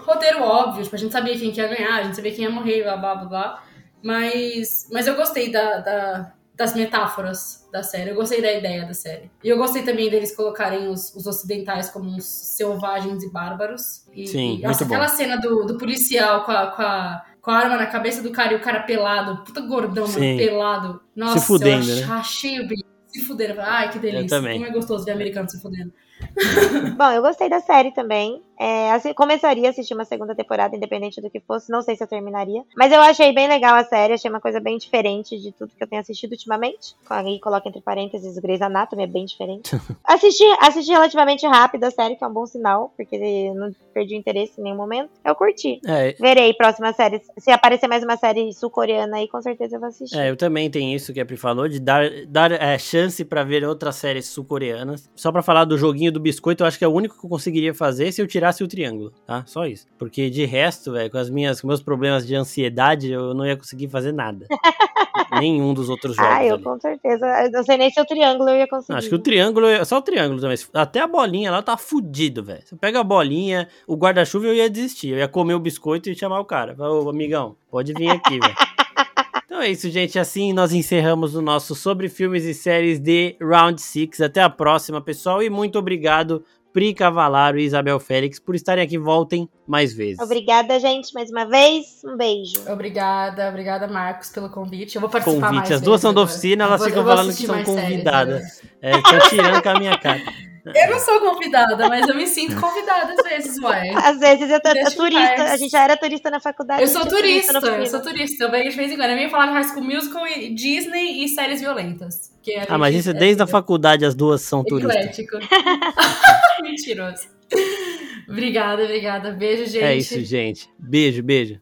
roteiro óbvio. Tipo, a gente sabia quem que ia ganhar, a gente sabia quem ia morrer, blá blá blá blá. Mas, mas eu gostei da, da- das metáforas da série. Eu gostei da ideia da série. E eu gostei também deles colocarem os, os ocidentais como uns selvagens e bárbaros. E, Sim, e, nossa, aquela cena do, do policial com a, com, a, com a arma na cabeça do cara e o cara pelado, puta gordão, mano, pelado. Nossa, fudendo, eu né? ach- achei o bico. Se fudendo. Ai, que delícia. Eu também. Como é gostoso ver americano se fudendo. Bom, eu gostei da série também. É, assi- começaria a assistir uma segunda temporada, independente do que fosse. Não sei se eu terminaria. Mas eu achei bem legal a série. Achei uma coisa bem diferente de tudo que eu tenho assistido ultimamente. Aí coloca entre parênteses o Grey's Anatomy, é bem diferente. assisti, assisti relativamente rápido a série, que é um bom sinal, porque não perdi o interesse em nenhum momento. Eu curti. É, Verei próximas séries. Se aparecer mais uma série sul-coreana aí, com certeza eu vou assistir. É, eu também tenho isso que a Pri falou, de dar, dar é, chance pra ver outras séries sul-coreanas. Só pra falar do joguinho do biscoito, eu acho que é o único que eu conseguiria fazer se eu tirasse o triângulo, tá? Só isso. Porque de resto, velho, com as minhas, com meus problemas de ansiedade, eu não ia conseguir fazer nada. Nenhum dos outros jogos. Ah, eu ali. com certeza. Eu não sei nem se o triângulo eu ia conseguir. Acho que o triângulo, é- só o triângulo também. Até a bolinha lá tá fudido, velho. Você pega a bolinha, o guarda-chuva eu ia desistir. Eu ia comer o biscoito e chamar o cara. Ô, amigão, pode vir aqui, velho. Então é isso, gente. Assim nós encerramos o nosso sobre filmes e séries de Round 6. Até a próxima, pessoal. E muito obrigado, Pri Cavalaro e Isabel Félix, por estarem aqui. Voltem mais vezes. Obrigada, gente, mais uma vez. Um beijo. Obrigada, obrigada, Marcos, pelo convite. Eu vou participar Convite. mais As duas são da oficina, elas vou- ficam falando que são mais séries, convidadas. É, estão tirando com a minha cara. Eu não sou convidada, mas eu me sinto convidada às vezes, uai. Às vezes eu tô Deixa turista. A gente já era turista na faculdade. Eu a sou é turista, na eu sou turista. Eu venho de vez em quando. Eu venho falar de High School Musical, e Disney e séries violentas. Que a Ah, mas isso é é desde a faculdade, as duas são turistas. Eclético. Mentiroso. Obrigada, obrigada. Beijo, gente. É isso, gente. Beijo, beijo.